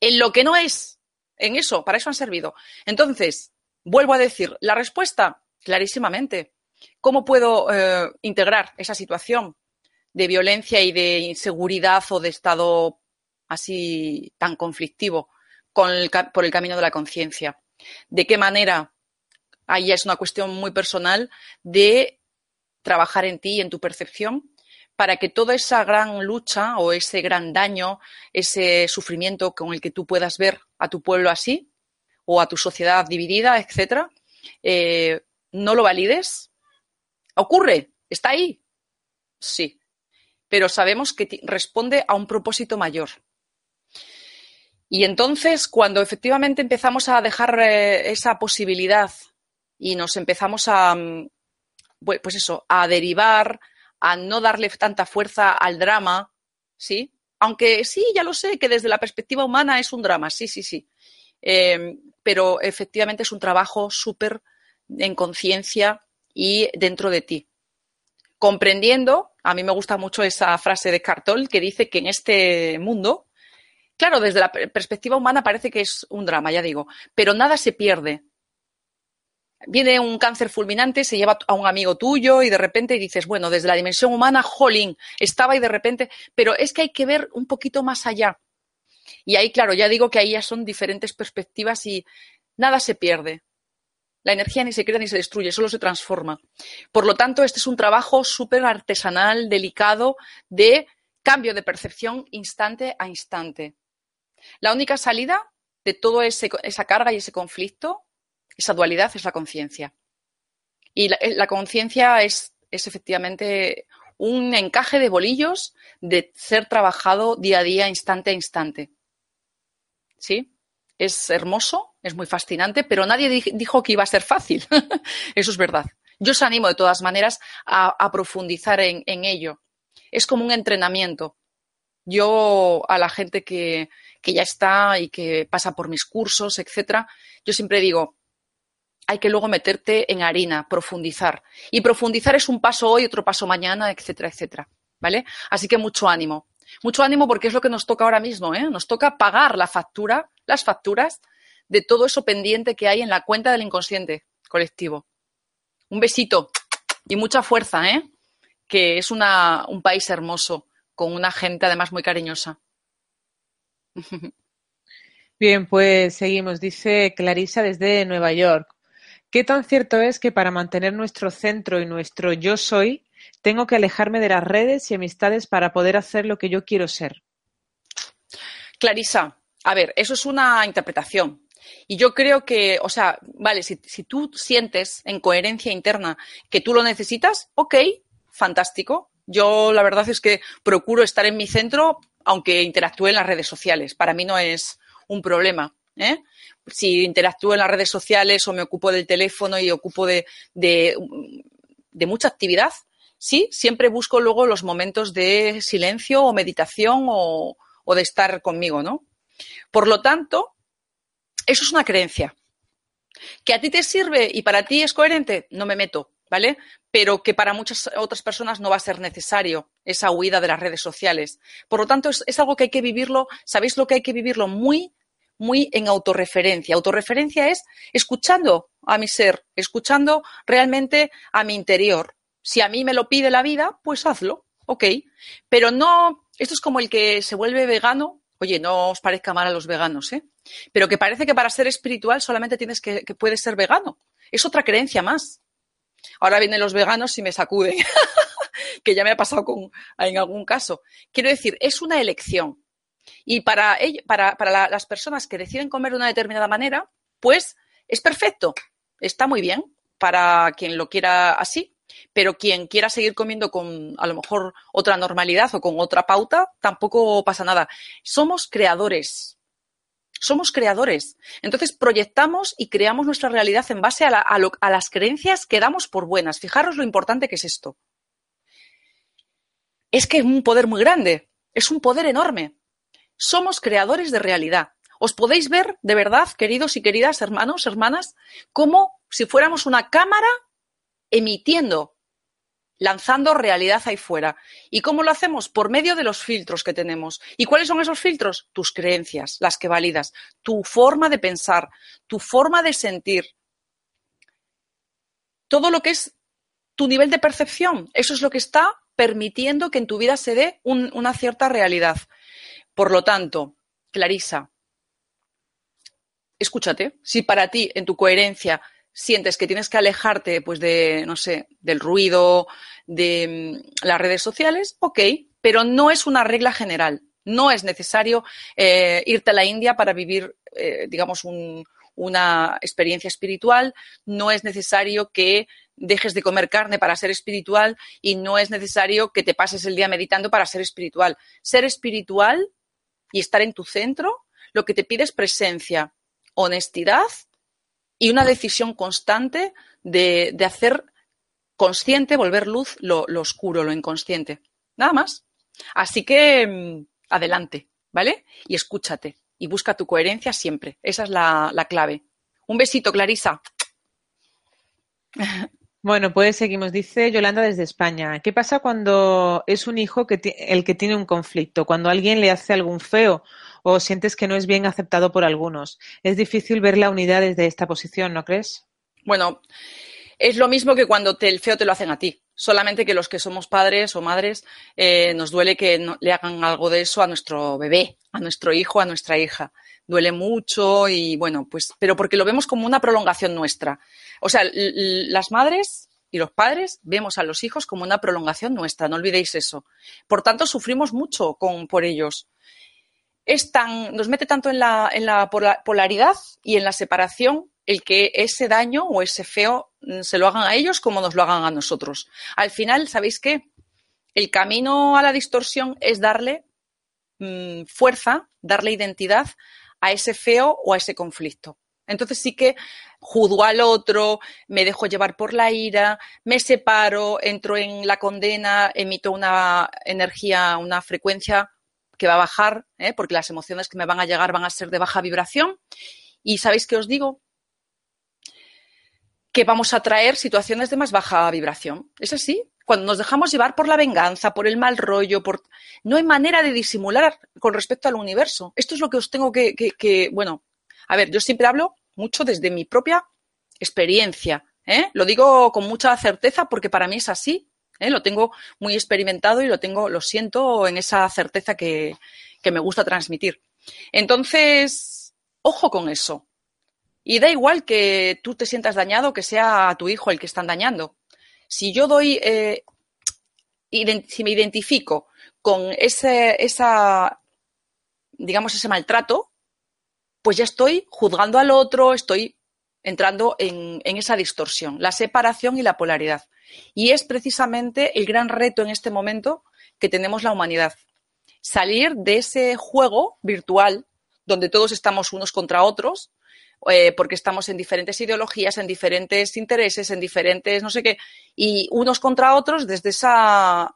en lo que no es. En eso, para eso han servido. Entonces, vuelvo a decir, la respuesta clarísimamente. ¿Cómo puedo eh, integrar esa situación de violencia y de inseguridad o de estado así tan conflictivo por el camino de la conciencia? ¿De qué manera? Ahí es una cuestión muy personal de trabajar en ti y en tu percepción para que toda esa gran lucha o ese gran daño, ese sufrimiento con el que tú puedas ver a tu pueblo así o a tu sociedad dividida, etcétera, eh, no lo valides? ¿Ocurre? ¿Está ahí? Sí. Pero sabemos que responde a un propósito mayor. Y entonces, cuando efectivamente empezamos a dejar eh, esa posibilidad y nos empezamos a, mm, pues eso, a derivar, a no darle tanta fuerza al drama, ¿sí? Aunque sí, ya lo sé, que desde la perspectiva humana es un drama, sí, sí, sí. Eh, pero efectivamente es un trabajo súper en conciencia y dentro de ti. Comprendiendo, a mí me gusta mucho esa frase de Cartol que dice que en este mundo, claro, desde la perspectiva humana parece que es un drama, ya digo, pero nada se pierde. Viene un cáncer fulminante, se lleva a un amigo tuyo y de repente dices, bueno, desde la dimensión humana, jolín, estaba y de repente, pero es que hay que ver un poquito más allá. Y ahí, claro, ya digo que ahí ya son diferentes perspectivas y nada se pierde. La energía ni se crea ni se destruye, solo se transforma. Por lo tanto, este es un trabajo súper artesanal, delicado, de cambio de percepción instante a instante. La única salida de toda esa carga y ese conflicto, esa dualidad, es la conciencia. Y la, la conciencia es, es efectivamente un encaje de bolillos de ser trabajado día a día, instante a instante. ¿Sí? es hermoso, es muy fascinante, pero nadie dijo que iba a ser fácil. Eso es verdad. Yo os animo de todas maneras a, a profundizar en, en, ello. Es como un entrenamiento. Yo a la gente que, que ya está y que pasa por mis cursos, etcétera, yo siempre digo, hay que luego meterte en harina, profundizar. Y profundizar es un paso hoy, otro paso mañana, etcétera, etcétera. ¿Vale? Así que mucho ánimo. Mucho ánimo porque es lo que nos toca ahora mismo, ¿eh? Nos toca pagar la factura, las facturas de todo eso pendiente que hay en la cuenta del inconsciente colectivo. Un besito y mucha fuerza, ¿eh? Que es un país hermoso, con una gente además muy cariñosa. Bien, pues seguimos. Dice Clarisa desde Nueva York. ¿Qué tan cierto es que para mantener nuestro centro y nuestro yo soy tengo que alejarme de las redes y amistades para poder hacer lo que yo quiero ser. Clarisa, a ver, eso es una interpretación. Y yo creo que, o sea, vale, si, si, tú sientes en coherencia interna que tú lo necesitas, ok, fantástico. Yo la verdad es que procuro estar en mi centro, aunque interactúe en las redes sociales. Para mí no es un problema. ¿eh? Si interactúo en las redes sociales o me ocupo del teléfono y ocupo de, mucha actividad, sí, siempre busco luego los momentos de silencio o meditación o, o de estar conmigo, ¿no? Por lo tanto, Eso es una creencia. ¿Que a ti te sirve y para ti es coherente? No me meto, ¿vale? Pero que para muchas otras personas no va a ser necesario esa huida de las redes sociales. Por lo tanto, es, es algo que hay que vivirlo, ¿sabéis lo que hay que vivirlo? Muy, muy en autorreferencia. Autorreferencia es escuchando a mi ser, escuchando realmente a mi interior. Si a mí me lo pide la vida, pues hazlo, ok. Pero no, esto es como el que se vuelve vegano. Oye, no os parezca mal a los veganos, ¿eh? Pero que parece que para ser espiritual solamente tienes que, que puedes ser vegano. Es otra creencia más. Ahora vienen los veganos y me sacuden, que ya me ha pasado con, en algún caso. Quiero decir, es una elección. Y para, para, para la, las personas que deciden comer de una determinada manera, pues es perfecto, está muy bien para quien lo quiera así, pero quien quiera seguir comiendo con a lo mejor otra normalidad o con otra pauta, tampoco pasa nada. Somos creadores. Somos creadores. Entonces proyectamos y creamos nuestra realidad en base a las creencias que damos por buenas. Fijaros lo importante que es esto. Es que es un poder muy grande, es un poder enorme. Somos creadores de realidad. Os podéis ver, de verdad, queridos y queridas hermanos, hermanas, como si fuéramos una cámara emitiendo, lanzando realidad ahí fuera. ¿Y cómo lo hacemos? Por medio de los filtros que tenemos. ¿Y cuáles son esos filtros? Tus creencias, las que validas, tu forma de pensar, tu forma de sentir. Todo lo que es tu nivel de percepción, eso es lo que está permitiendo que en tu vida se dé un, una cierta realidad. Por lo tanto, Clarisa, escúchate, si para ti, en tu coherencia, sientes que tienes que alejarte, pues, de, no sé, del ruido, de mm, las redes sociales, ok, pero no es una regla general. No es necesario eh, irte a la India para vivir, eh, digamos, un, una experiencia espiritual. No es necesario que dejes de comer carne para ser espiritual y no es necesario que te pases el día meditando para ser espiritual. Ser espiritual y estar en tu centro, lo que te pide es presencia, honestidad y una decisión constante de, hacer consciente, volver luz lo, lo, oscuro, lo inconsciente. Nada más. Así que mm, adelante, ¿vale? Y escúchate y busca tu coherencia siempre. Esa es la, la clave. Un besito, Clarisa. Bueno, pues seguimos. Dice Yolanda desde España. ¿Qué pasa cuando es un hijo que el que tiene un conflicto? Cuando alguien le hace algún feo o sientes que no es bien aceptado por algunos. Es difícil ver la unidad desde esta posición, ¿no crees? Bueno, es lo mismo que cuando te, el feo te lo hacen a ti. Solamente que los que somos padres o madres eh, nos duele que le hagan algo de eso a nuestro bebé, a nuestro hijo, a nuestra hija. Duele mucho y bueno, pues, pero porque lo vemos como una prolongación nuestra. O sea, las madres y los padres vemos a los hijos como una prolongación nuestra, no olvidéis eso. Por tanto, sufrimos mucho con, por ellos es tan, nos mete tanto en la, en la polaridad y en la separación el que ese daño o ese feo mm, se lo hagan a ellos como nos lo hagan a nosotros. Al final, ¿sabéis qué? El camino a la distorsión es darle mmm, fuerza, darle identidad a ese feo o a ese conflicto. Entonces sí que juzgo al otro, me dejo llevar por la ira, me separo, entro en la condena, emito una energía, una frecuencia que va a bajar, ¿eh? porque las emociones que me van a llegar van a ser de baja vibración. Y sabéis que os digo que vamos a traer situaciones de más baja vibración. Es así. Cuando nos dejamos llevar por la venganza, por el mal rollo, por... no hay manera de disimular con respecto al universo. Esto es lo que os tengo que, bueno, a ver, yo siempre hablo mucho desde mi propia experiencia. ¿eh? Lo digo con mucha certeza porque para mí es así. ¿eh? Lo tengo muy experimentado y lo tengo, lo siento en esa certeza que me gusta transmitir. Entonces, ojo con eso. Y da igual que tú te sientas dañado, que sea a tu hijo el que están dañando. Si yo doy, eh, si me identifico con ese, esa, digamos, ese maltrato, pues ya estoy juzgando al otro, estoy entrando en, en, esa distorsión, la separación y la polaridad. Y es precisamente el gran reto en este momento que tenemos la humanidad. Salir de ese juego virtual donde todos estamos unos contra otros, eh, porque estamos en diferentes ideologías, en diferentes intereses, en diferentes no sé qué, y unos contra otros desde esa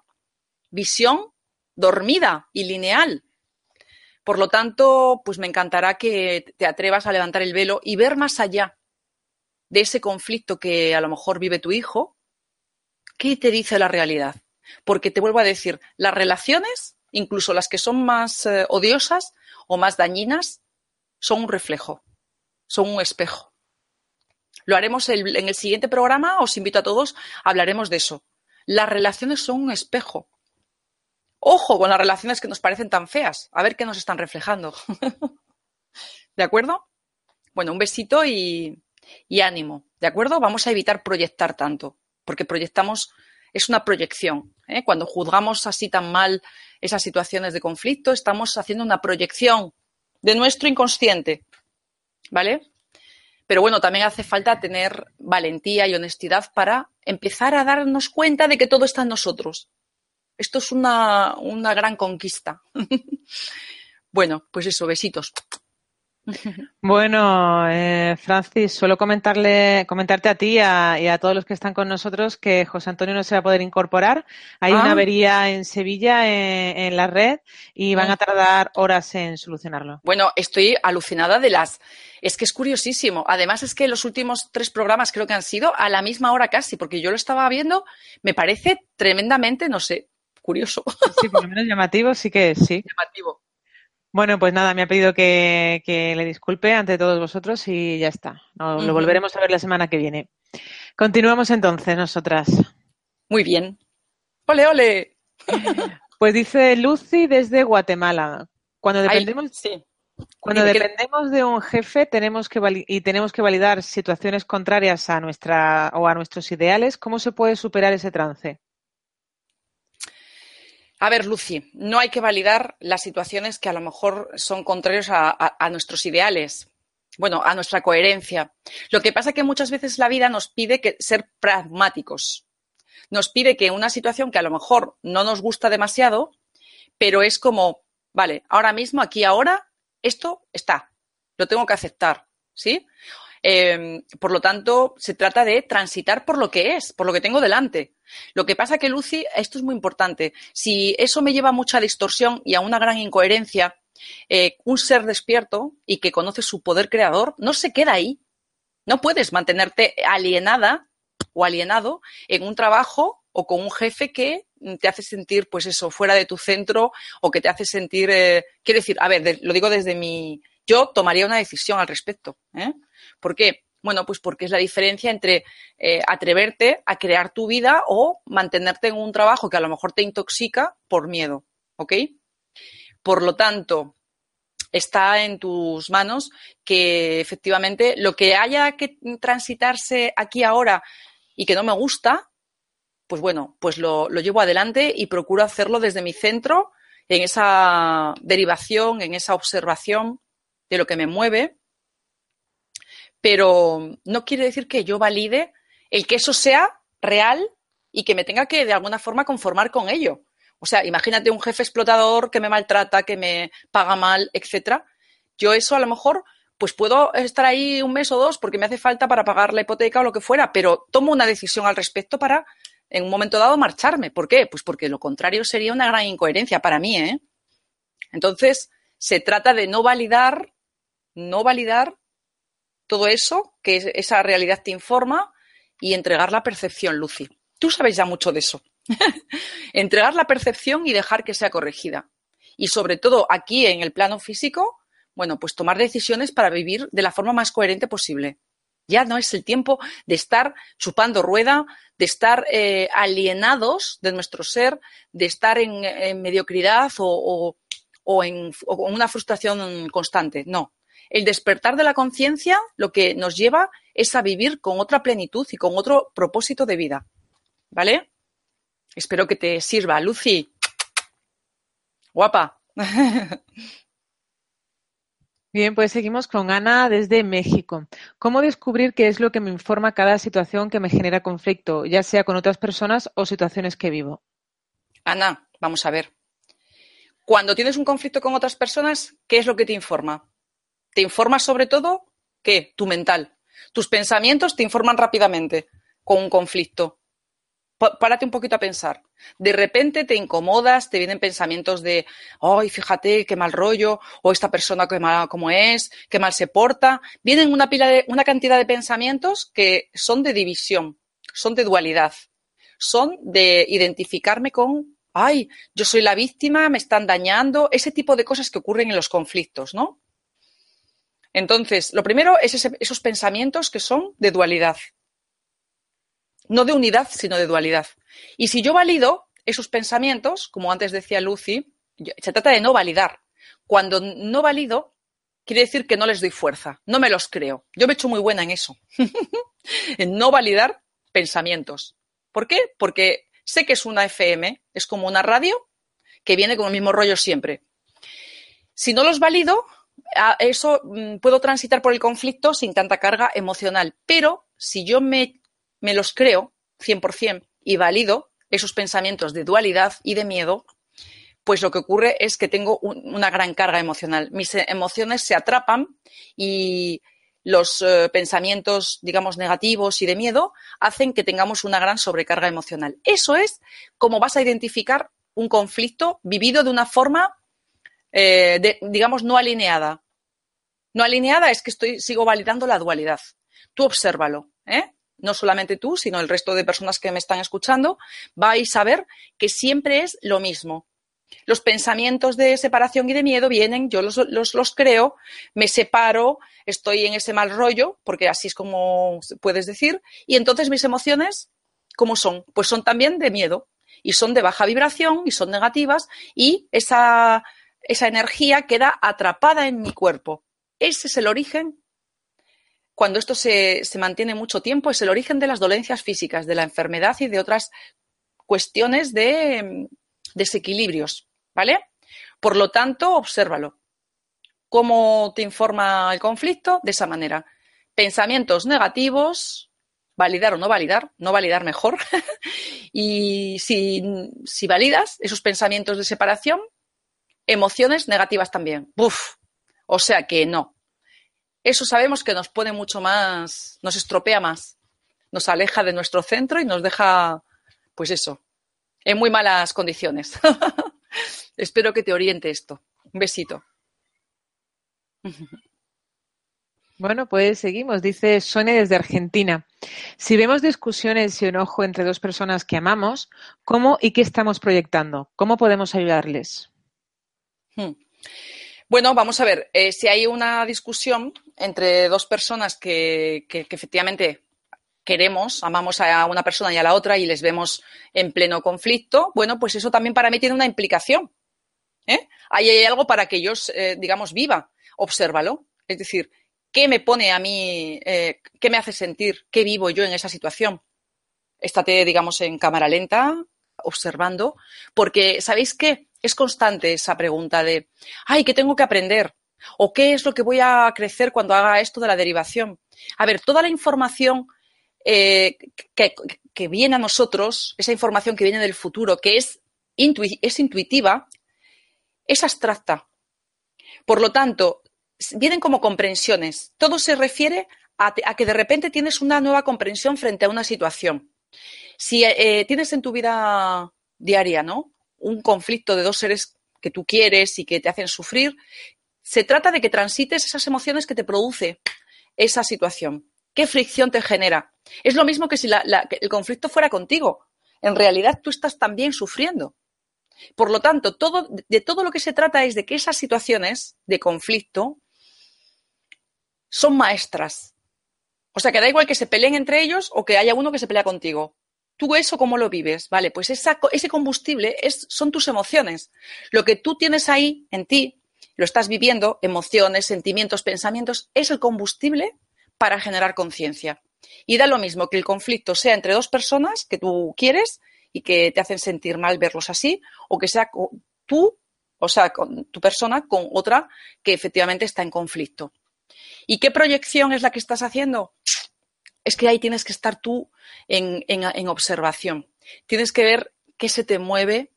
visión dormida y lineal. Por lo tanto, pues me encantará que te atrevas a levantar el velo y ver más allá de ese conflicto que a lo mejor vive tu hijo, ¿qué te dice la realidad? Porque te vuelvo a decir, las relaciones, incluso las que son más eh, odiosas o más dañinas, son un reflejo, son un espejo. Lo haremos en el siguiente programa, os invito a todos, hablaremos de eso. Las relaciones son un espejo. Ojo con las relaciones que nos parecen tan feas, a ver qué nos están reflejando. ¿De acuerdo? Bueno, un besito y, ánimo, ¿de acuerdo? Vamos a evitar proyectar tanto, porque proyectamos, es una proyección. ¿eh? Cuando juzgamos así tan mal esas situaciones de conflicto, estamos haciendo una proyección de nuestro inconsciente, ¿vale? Pero bueno, también hace falta tener valentía y honestidad para empezar a darnos cuenta de que todo está en nosotros. Esto es una, una gran conquista. bueno, pues eso, besitos. Bueno, eh, Francis, suelo comentarle, comentarte a ti y a, todos los que están con nosotros que José Antonio no se va a poder incorporar. Hay una ah. avería en Sevilla en, la red y van a tardar horas en solucionarlo. Bueno, estoy alucinada de las. Es que es curiosísimo. Además, es que los últimos tres programas creo que han sido a la misma hora casi, porque yo lo estaba viendo. Me parece tremendamente, no sé, curioso. Sí, por lo menos llamativo sí que es, sí. Llamativo. Bueno, pues nada, me ha pedido que, le disculpe ante todos vosotros y ya está. Lo volveremos a ver la semana que viene. Continuamos entonces nosotras. Muy bien. Ole, ole. Pues dice Lucy desde Guatemala. Cuando dependemos, cuando dependemos de un jefe tenemos que y tenemos que validar situaciones contrarias a nuestra o a nuestros ideales, ¿cómo se puede superar ese trance? A ver, Lucy, no hay que validar las situaciones que a lo mejor son contrarias a, nuestros ideales, bueno, a nuestra coherencia. Lo que pasa es que muchas veces la vida nos pide que ser pragmáticos. Nos pide que una situación que a lo mejor no nos gusta demasiado, pero es como, vale, ahora mismo, aquí, ahora, esto está, lo tengo que aceptar, ¿sí? Em, por lo tanto, se trata de transitar por lo que es, por lo que tengo delante. Lo que pasa que, Lucy, esto es muy importante. Si eso me lleva a mucha distorsión y a una gran incoherencia, eh, un ser despierto y que conoce su poder creador no se queda ahí. No puedes mantenerte alienada o alienado en un trabajo o con un jefe que te hace sentir, pues eso, fuera de tu centro o que te hace sentir, eh, quiero decir, a ver, lo digo desde mi, yo tomaría una decisión al respecto. ¿eh? ¿Por qué? Bueno, pues porque es la diferencia entre eh, atreverte a crear tu vida o mantenerte en un trabajo que a lo mejor te intoxica por miedo, ¿ok? Por lo tanto, está en tus manos que efectivamente lo que haya que transitarse aquí ahora y que no me gusta, pues bueno, pues lo, lo llevo adelante y procuro hacerlo desde mi centro, en esa derivación, en esa observación de lo que me mueve pero no quiere decir que yo valide el que eso sea real y que me tenga que de alguna forma conformar con ello. O sea, imagínate un jefe explotador que me maltrata, que me paga mal, etcétera. Yo eso a lo mejor pues puedo estar ahí un mes o dos porque me hace falta para pagar la hipoteca o lo que fuera, pero tomo una decisión al respecto para en un momento dado marcharme. ¿Por qué? Pues porque lo contrario sería una gran incoherencia para mí, ¿eh? Entonces, se trata de no validar, no validar todo eso, que esa realidad te informa, y entregar la percepción, Lucy. Tú sabes ya mucho de eso. entregar la percepción y dejar que sea corregida. Y sobre todo aquí en el plano físico, bueno, pues tomar decisiones para vivir de la forma más coherente posible. Ya no es el tiempo de estar chupando rueda, de estar eh, alienados de nuestro ser, de estar en, mediocridad o, o, en, una frustración constante. No, el despertar de la conciencia lo que nos lleva es a vivir con otra plenitud y con otro propósito de vida. ¿Vale? Espero que te sirva. Lucy. Guapa. Bien, pues seguimos con Ana desde México. ¿Cómo descubrir qué es lo que me informa cada situación que me genera conflicto, ya sea con otras personas o situaciones que vivo? Ana, vamos a ver. Cuando tienes un conflicto con otras personas, ¿qué es lo que te informa? Te informas sobre todo ¿qué? Tu mental. Tus pensamientos te informan rápidamente con un conflicto. párate un poquito a pensar. De repente te incomodas, te vienen pensamientos de, ay, fíjate qué mal rollo, o esta persona qué mal, cómo es, qué mal se porta. Vienen una pila de, una cantidad de pensamientos que son de división, son de dualidad, son de identificarme con, ay, yo soy la víctima, me están dañando, ese tipo de cosas que ocurren en los conflictos, ¿no? Entonces, lo primero es esos pensamientos que son de dualidad no de unidad, sino de dualidad. Y si yo valido esos pensamientos, como antes decía Lucy, se trata de no validar. Cuando no valido, quiere decir que no les doy fuerza, no me los creo. Yo me he hecho muy buena en eso, en no validar pensamientos. ¿Por qué? Porque sé que es una FM, es como una radio que viene con el mismo rollo siempre. Si no los valido, eso mm, puedo transitar por el conflicto sin tanta carga emocional. Pero si yo me me los creo 100% y valido esos pensamientos de dualidad y de miedo, pues lo que ocurre es que tengo una gran carga emocional. Mis emociones se atrapan y los eh, pensamientos, digamos, negativos y de miedo hacen que tengamos una gran sobrecarga emocional. Eso es como vas a identificar un conflicto vivido de una forma, eh, digamos, no alineada. No alineada es que estoy, sigo validando la dualidad. Tú obsérvalo, ¿eh? no solamente tú, sino el resto de personas que me están escuchando, vais a ver que siempre es lo mismo. Los pensamientos de separación y de miedo vienen, yo los, los, creo, me separo, estoy en ese mal rollo, porque así es como puedes decir, y entonces mis emociones, ¿cómo son? Pues son también de miedo, y son de baja vibración, y son negativas, y esa, esa energía queda atrapada en mi cuerpo. Ese es el origen cuando esto se, mantiene mucho tiempo, es el origen de las dolencias físicas, de la enfermedad y de otras cuestiones de desequilibrios, ¿vale? Por lo tanto, obsérvalo. ¿Cómo te informa el conflicto? De esa manera. Pensamientos negativos, validar o no validar, no validar mejor. y si, si, validas esos pensamientos de separación, emociones negativas también. Uf. O sea que no, eso sabemos que nos pone mucho más, nos estropea más, nos aleja de nuestro centro y nos deja, pues eso, en muy malas condiciones. Espero que te oriente esto. Un besito. Bueno, pues seguimos. Dice Sonia desde Argentina. Si vemos discusiones y enojo entre dos personas que amamos, ¿cómo y qué estamos proyectando? ¿Cómo podemos ayudarles? Hmm. Bueno, vamos a ver, eh, si hay una discusión entre dos personas que, efectivamente queremos, amamos a una persona y a la otra y les vemos en pleno conflicto, bueno, pues eso también para mí tiene una implicación. ¿eh? Ahí hay algo para que ellos, eh, digamos, viva. Obsérvalo. Es decir, ¿qué me pone a mí, qué me hace sentir, qué vivo yo en esa situación? Estate, digamos, en cámara lenta, observando, porque, ¿sabéis qué? Es constante esa pregunta de, ay, ¿qué tengo que aprender? ¿O qué es lo que voy a crecer cuando haga esto de la derivación? A ver, toda la información eh, que, viene a nosotros, esa información que viene del futuro, que es, es intuitiva, es abstracta. Por lo tanto, vienen como comprensiones. Todo se refiere a, que de repente tienes una nueva comprensión frente a una situación. Si eh, tienes en tu vida diaria, ¿no? Un conflicto de dos seres que tú quieres y que te hacen sufrir, se trata de que transites esas emociones que te produce esa situación. ¿Qué fricción te genera? Es lo mismo que si el conflicto fuera contigo. En realidad tú estás también sufriendo. Por lo tanto, de todo lo que se trata es de que esas situaciones de conflicto son maestras. O sea, que da igual que se peleen entre ellos o que haya uno que se pelea contigo. ¿Tú eso cómo lo vives? Vale, pues ese combustible es, son tus emociones. Lo que tú tienes ahí en ti, lo estás viviendo, emociones, sentimientos, pensamientos, es el combustible para generar conciencia. Y da lo mismo que el conflicto sea entre dos personas que tú quieres y que te hacen sentir mal verlos así, o que sea tú, o sea, con tu persona con otra que efectivamente está en conflicto. ¿Y qué proyección es la que estás haciendo? Es que ahí tienes que estar tú en, observación. Tienes que ver qué se te mueve,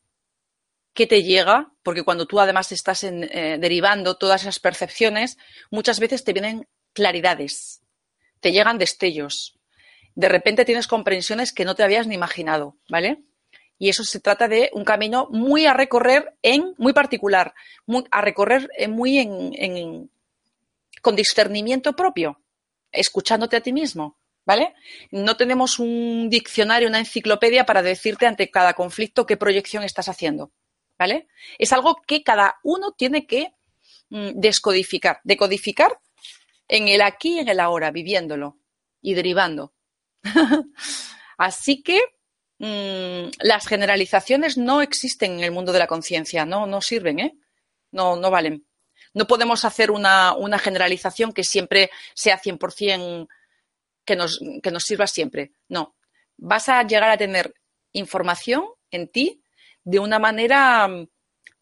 qué te llega, porque cuando tú además estás eh, derivando todas esas percepciones, muchas veces te vienen claridades, te llegan destellos. de repente tienes comprensiones que no te habías ni imaginado, ¿vale? Y eso se trata de un camino muy a recorrer en, muy particular, muy, a recorrer muy en, con discernimiento propio, escuchándote a ti mismo, ¿vale? No tenemos un diccionario, una enciclopedia para decirte ante cada conflicto qué proyección estás haciendo, ¿vale? Es algo que cada uno tiene que mm, descodificar, decodificar en el aquí y en el ahora, viviéndolo y derivando. Así que mm, las generalizaciones no existen en el mundo de la conciencia, no, no sirven, ¿eh? No, no valen. No podemos hacer una, generalización que siempre sea 100% que nos, que nos sirva siempre. No. Vas a llegar a tener información en ti de una manera mm,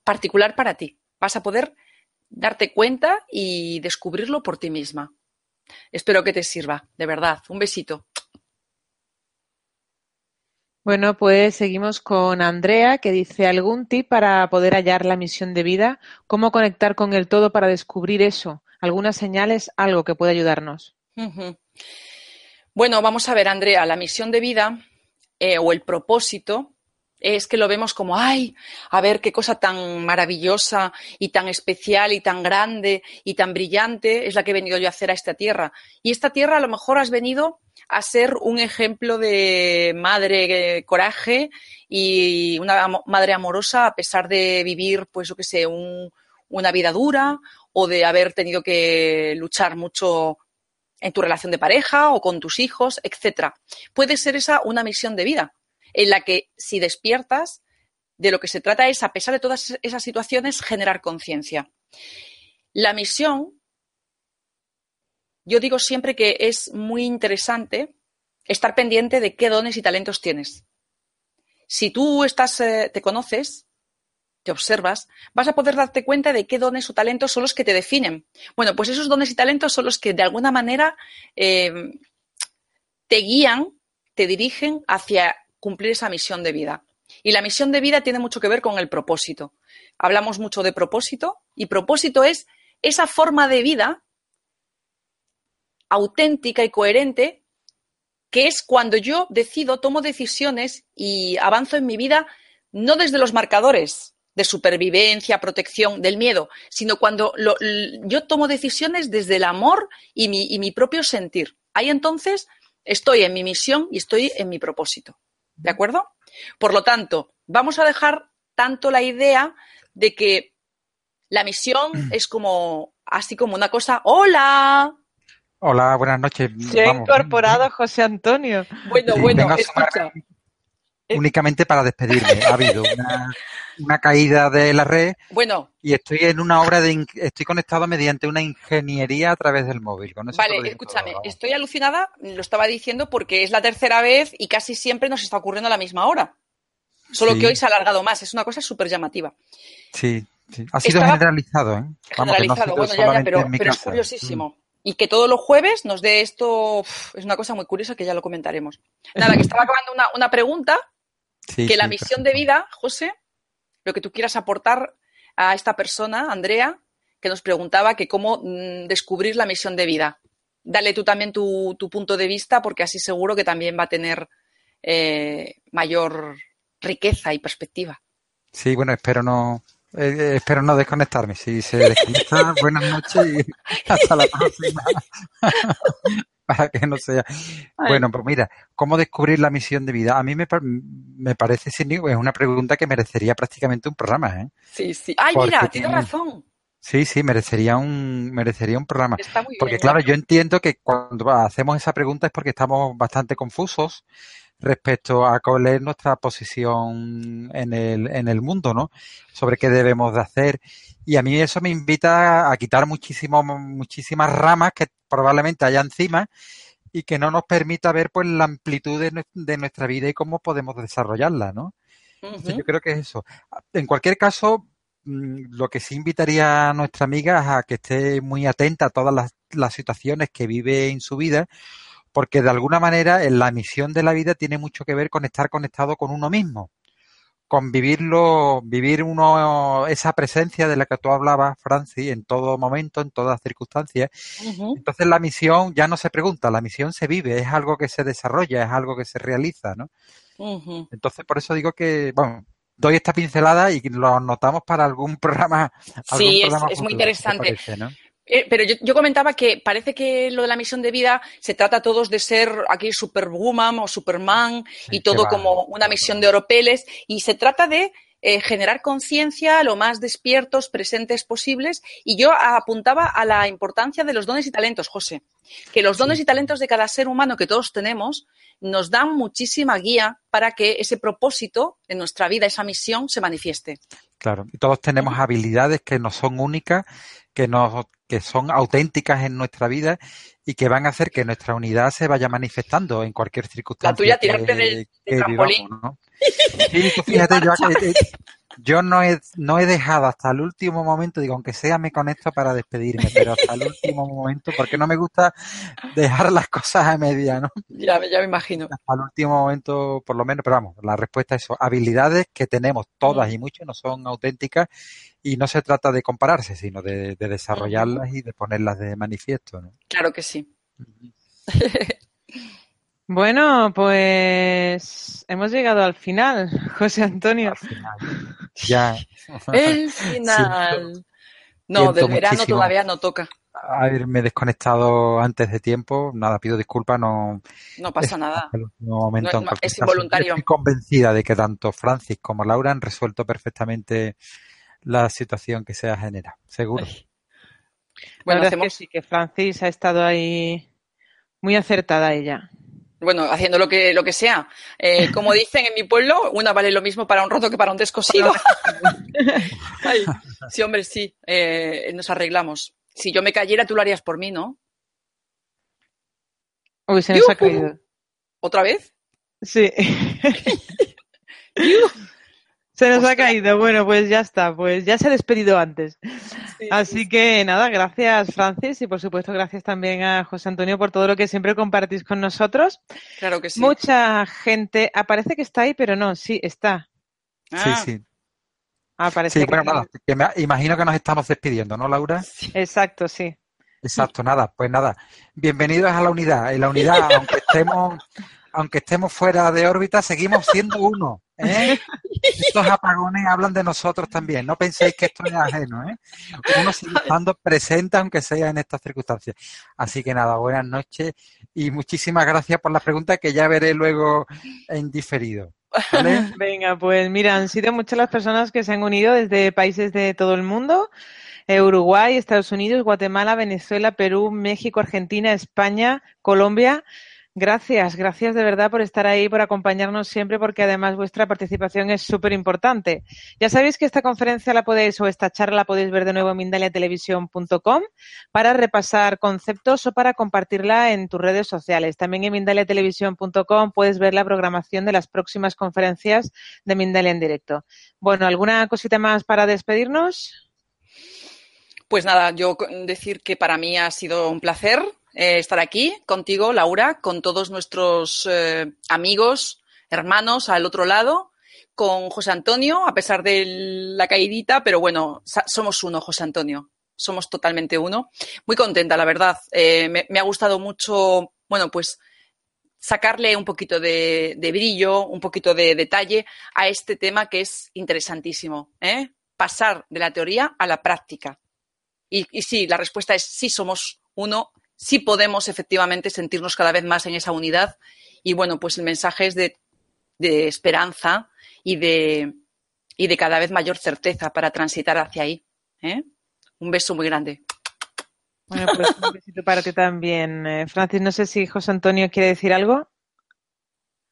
particular para ti. Vas a poder darte cuenta y descubrirlo por ti misma. Espero que te sirva, de verdad. Un besito. Bueno, pues seguimos con Andrea, que dice algún tip para poder hallar la misión de vida, cómo conectar con el todo para descubrir eso, algunas señales, algo que pueda ayudarnos. Bueno, vamos a ver, Andrea, la misión de vida eh, o el propósito es que lo vemos como, ay, a ver qué cosa tan maravillosa y tan especial y tan grande y tan brillante es la que he venido yo a hacer a esta tierra. Y esta tierra a lo mejor has venido a ser un ejemplo de madre eh, coraje y una madre amorosa a pesar de vivir, pues yo qué sé, una vida dura o de haber tenido que luchar mucho en tu relación de pareja o con tus hijos, etcétera. Puede ser esa una misión de vida en la que si despiertas, de lo que se trata es, a pesar de todas esas situaciones, generar conciencia. La misión, yo digo siempre que es muy interesante estar pendiente de qué dones y talentos tienes. Si tú estás, eh, te conoces, te observas, vas a poder darte cuenta de qué dones o talentos son los que te definen. Bueno, pues esos dones y talentos son los que de alguna manera eh, te guían, te dirigen hacia cumplir esa misión de vida. Y la misión de vida tiene mucho que ver con el propósito. Hablamos mucho de propósito y propósito es esa forma de vida auténtica y coherente que es cuando yo decido, tomo decisiones y avanzo en mi vida no desde los marcadores de supervivencia, protección, del miedo, sino cuando yo tomo decisiones desde el amor y mi, y mi propio sentir. Ahí entonces estoy en mi misión y estoy en mi propósito. ¿De acuerdo? Por lo tanto, vamos a dejar tanto la idea de que la misión es como así como una cosa, hola. Hola, buenas noches. Se ha incorporado José Antonio. Bueno, bueno, escucha. Eh, únicamente para despedirme. Ha habido una, caída de la red. Bueno. Y estoy en una obra de. Estoy conectado mediante una ingeniería a través del móvil. vale, escúchame. estoy alucinada, lo estaba diciendo porque es la tercera vez y casi siempre nos está ocurriendo a la misma hora. Solo que hoy se ha alargado más. Es una cosa súper llamativa. Sí, sí. Ha sido generalizado, ¿eh? generalizado, bueno, ya, ya, pero, pero es curiosísimo. Mm. Y que todos los jueves nos dé esto, es una cosa muy curiosa que ya lo comentaremos. Nada, que estaba acabando una, una pregunta que la misión de vida, José, lo que tú quieras aportar a esta persona, Andrea, que nos preguntaba que cómo mm, descubrir la misión de vida. Dale tú también tu, punto de vista, porque así seguro que también va a tener eh, mayor riqueza y perspectiva. Sí, bueno, espero no, eh, eh, espero no desconectarme. Si se desconecta, buenas noches y hasta la próxima. para que no sea. Bueno, pues mira, ¿cómo descubrir la misión de vida? A mí me, me parece es una pregunta que merecería prácticamente un programa, ¿eh? Sí, sí. Ay, mira, tienes razón. Sí, sí, merecería un, merecería un programa. porque claro, yo entiendo que cuando hacemos esa pregunta es porque estamos bastante confusos respecto a cuál es nuestra posición en el, en el mundo, ¿no? Sobre qué debemos de hacer. Y a mí eso me invita a quitar muchísimo, muchísimas ramas que probablemente haya encima y que no nos permita ver pues la amplitud de, nuestra vida y cómo podemos desarrollarla, ¿no? yo creo que es eso. En cualquier caso, mm, lo que sí invitaría a nuestra amiga es a que esté muy atenta a todas las, las situaciones que vive en su vida, porque de alguna manera la misión de la vida tiene mucho que ver con estar conectado con uno mismo convivirlo, vivir uno esa presencia de la que tú hablabas, Francis, en todo momento, en todas circunstancias. Entonces la misión ya no se pregunta, la misión se vive, es algo que se desarrolla, es algo que se realiza, ¿no? Entonces por eso digo que, bueno, doy esta pincelada y lo notamos para algún programa. sí, es, muy interesante. Eh, pero yo, comentaba que parece que lo de la misión de vida se trata a todos de ser aquí superwoman o superman y todo como una misión de oropeles y se trata de eh, generar conciencia lo más despiertos, presentes posibles. Y yo apuntaba a la importancia de los dones y talentos, José. Que los dones y talentos de cada ser humano que todos tenemos nos dan muchísima guía para que ese propósito en nuestra vida, esa misión, se manifieste. Claro, y todos tenemos habilidades que no son únicas, que, nos, que son auténticas en nuestra vida y que van a hacer que nuestra unidad se vaya manifestando en cualquier circunstancia. La tuya, tirarte del, trampolín. Sí, fíjate, yo, yo no he, no he dejado hasta el último momento, digo, aunque sea me conecto para despedirme, pero hasta el último momento, porque no me gusta dejar las cosas a media, ¿no? Ya, ya me imagino. Hasta el último momento, por lo menos, pero vamos, la respuesta es eso, habilidades que tenemos todas mm. y muchas no son auténticas y no se trata de compararse, sino de, desarrollarlas y de ponerlas de manifiesto, ¿no? Claro que sí. Bueno, pues hemos llegado al final, José Antonio. Ya. El final. no, del verano todavía no toca. Haberme desconectado antes de tiempo, nada, pido disculpas, no. No pasa nada. Momento, es involuntario. Estoy convencida de que tanto Francis como Laura han resuelto perfectamente la situación que se ha generado, seguro. Bueno, hacemos... que sí, que Francis ha estado ahí muy acertada ella bueno, haciendo lo que, lo que sea. Eh, como dicen en mi pueblo, una vale lo mismo para un roto que para un descosido. sí, hombre, sí, eh, nos arreglamos. Si yo me cayera, tú lo harías por mí, ¿no? Uy, se nos ha caído. ¿Otra vez? Sí. Se nos ha caído. Bueno, pues ya está. Pues ya se ha despedido antes. Así que nada, gracias Francis y por supuesto gracias también a José Antonio por todo lo que siempre compartís con nosotros. Claro que sí. Mucha gente, aparece que está ahí, pero no, sí, está. Sí, ah. sí. Aparece sí, bueno, nada, imagino que nos estamos despidiendo, ¿no, Laura? Exacto, sí. Exacto, nada, pues nada. Bienvenidos a la unidad. En la unidad, aunque estemos aunque estemos fuera de órbita, seguimos siendo uno. ¿Eh? Estos apagones hablan de nosotros también. No penséis que esto es ajeno. ¿eh? Uno sigue estando presente, aunque sea en estas circunstancias. Así que nada, buenas noches y muchísimas gracias por la pregunta que ya veré luego en diferido. Venga, pues mira, han sido muchas las personas que se han unido desde países de todo el mundo. Uruguay, Estados Unidos, Guatemala, Venezuela, Perú, México, Argentina, España, Colombia, Gracias, gracias de verdad por estar ahí, por acompañarnos siempre, porque además vuestra participación es súper importante. Ya sabéis que esta conferencia la podéis o esta charla la podéis ver de nuevo en mindaliatelevisión.com para repasar conceptos o para compartirla en tus redes sociales. También en mindaliatelevisión.com puedes ver la programación de las próximas conferencias de Mindalia en directo. Bueno, ¿alguna cosita más para despedirnos? Pues nada, yo decir que para mí ha sido un placer eh, estar aquí contigo, Laura, con todos nuestros eh, amigos, hermanos al otro lado, con José Antonio, a pesar de la caidita, pero bueno, somos uno, José Antonio. Somos totalmente uno. Muy contenta, la verdad. Eh, me, ha gustado mucho, bueno, pues sacarle un poquito de, brillo, un poquito de detalle a este tema que es interesantísimo. Pasar de la teoría a la práctica. Y, y sí, la respuesta es sí somos uno sí podemos efectivamente sentirnos cada vez más en esa unidad. Y bueno, pues el mensaje es de, esperanza y de, y de cada vez mayor certeza para transitar hacia ahí. ¿eh? Un beso muy grande. Bueno, pues un besito para ti también. Eh, Francis, no sé si José Antonio quiere decir algo.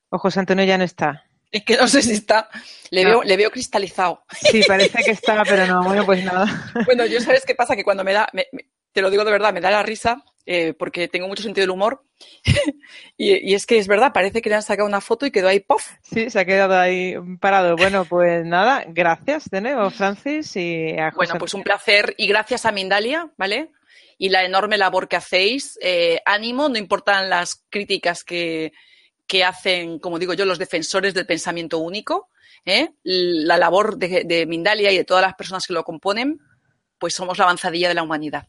O José Antonio ya no está. Es que no sé si está. Le, veo, le veo cristalizado. Sí, parece que está, pero no. Bueno, pues nada. Bueno, yo sabes qué pasa, que cuando me da, te lo digo de verdad, me da la risa eh, porque tengo mucho sentido del humor. y, es que es verdad, parece que le han sacado una foto y quedó ahí ¡pof! Sí, se ha quedado ahí parado. Bueno, pues nada, gracias de nuevo, Francis. Y a Bueno, pues un placer y gracias a Mindalia, ¿vale? Y la enorme labor que hacéis. Eh, ánimo, no importan las críticas que, que hacen, como digo yo, los defensores del pensamiento único. ¿eh? la labor de, de Mindalia y de todas las personas que lo componen, pues somos la avanzadilla de la humanidad.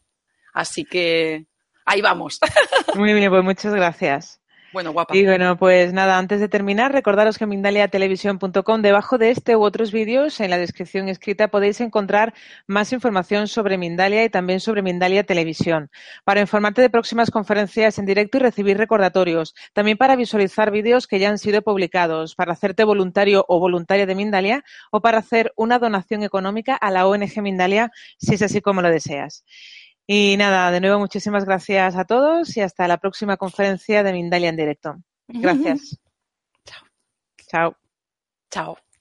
Así que ahí vamos. Muy bien, pues muchas gracias. Bueno, guapa. Y bueno, pues nada, antes de terminar, recordaros que en mindaliatelevisión.com, debajo de este u otros vídeos, en la descripción escrita, podéis encontrar más información sobre Mindalia y también sobre Mindalia Televisión, para informarte de próximas conferencias en directo y recibir recordatorios, también para visualizar vídeos que ya han sido publicados, para hacerte voluntario o voluntaria de Mindalia o para hacer una donación económica a la ONG Mindalia, si es así como lo deseas. Y nada, de nuevo muchísimas gracias a todos y hasta la próxima conferencia de Mindalia en directo. Gracias. Chao. Chao. Chao.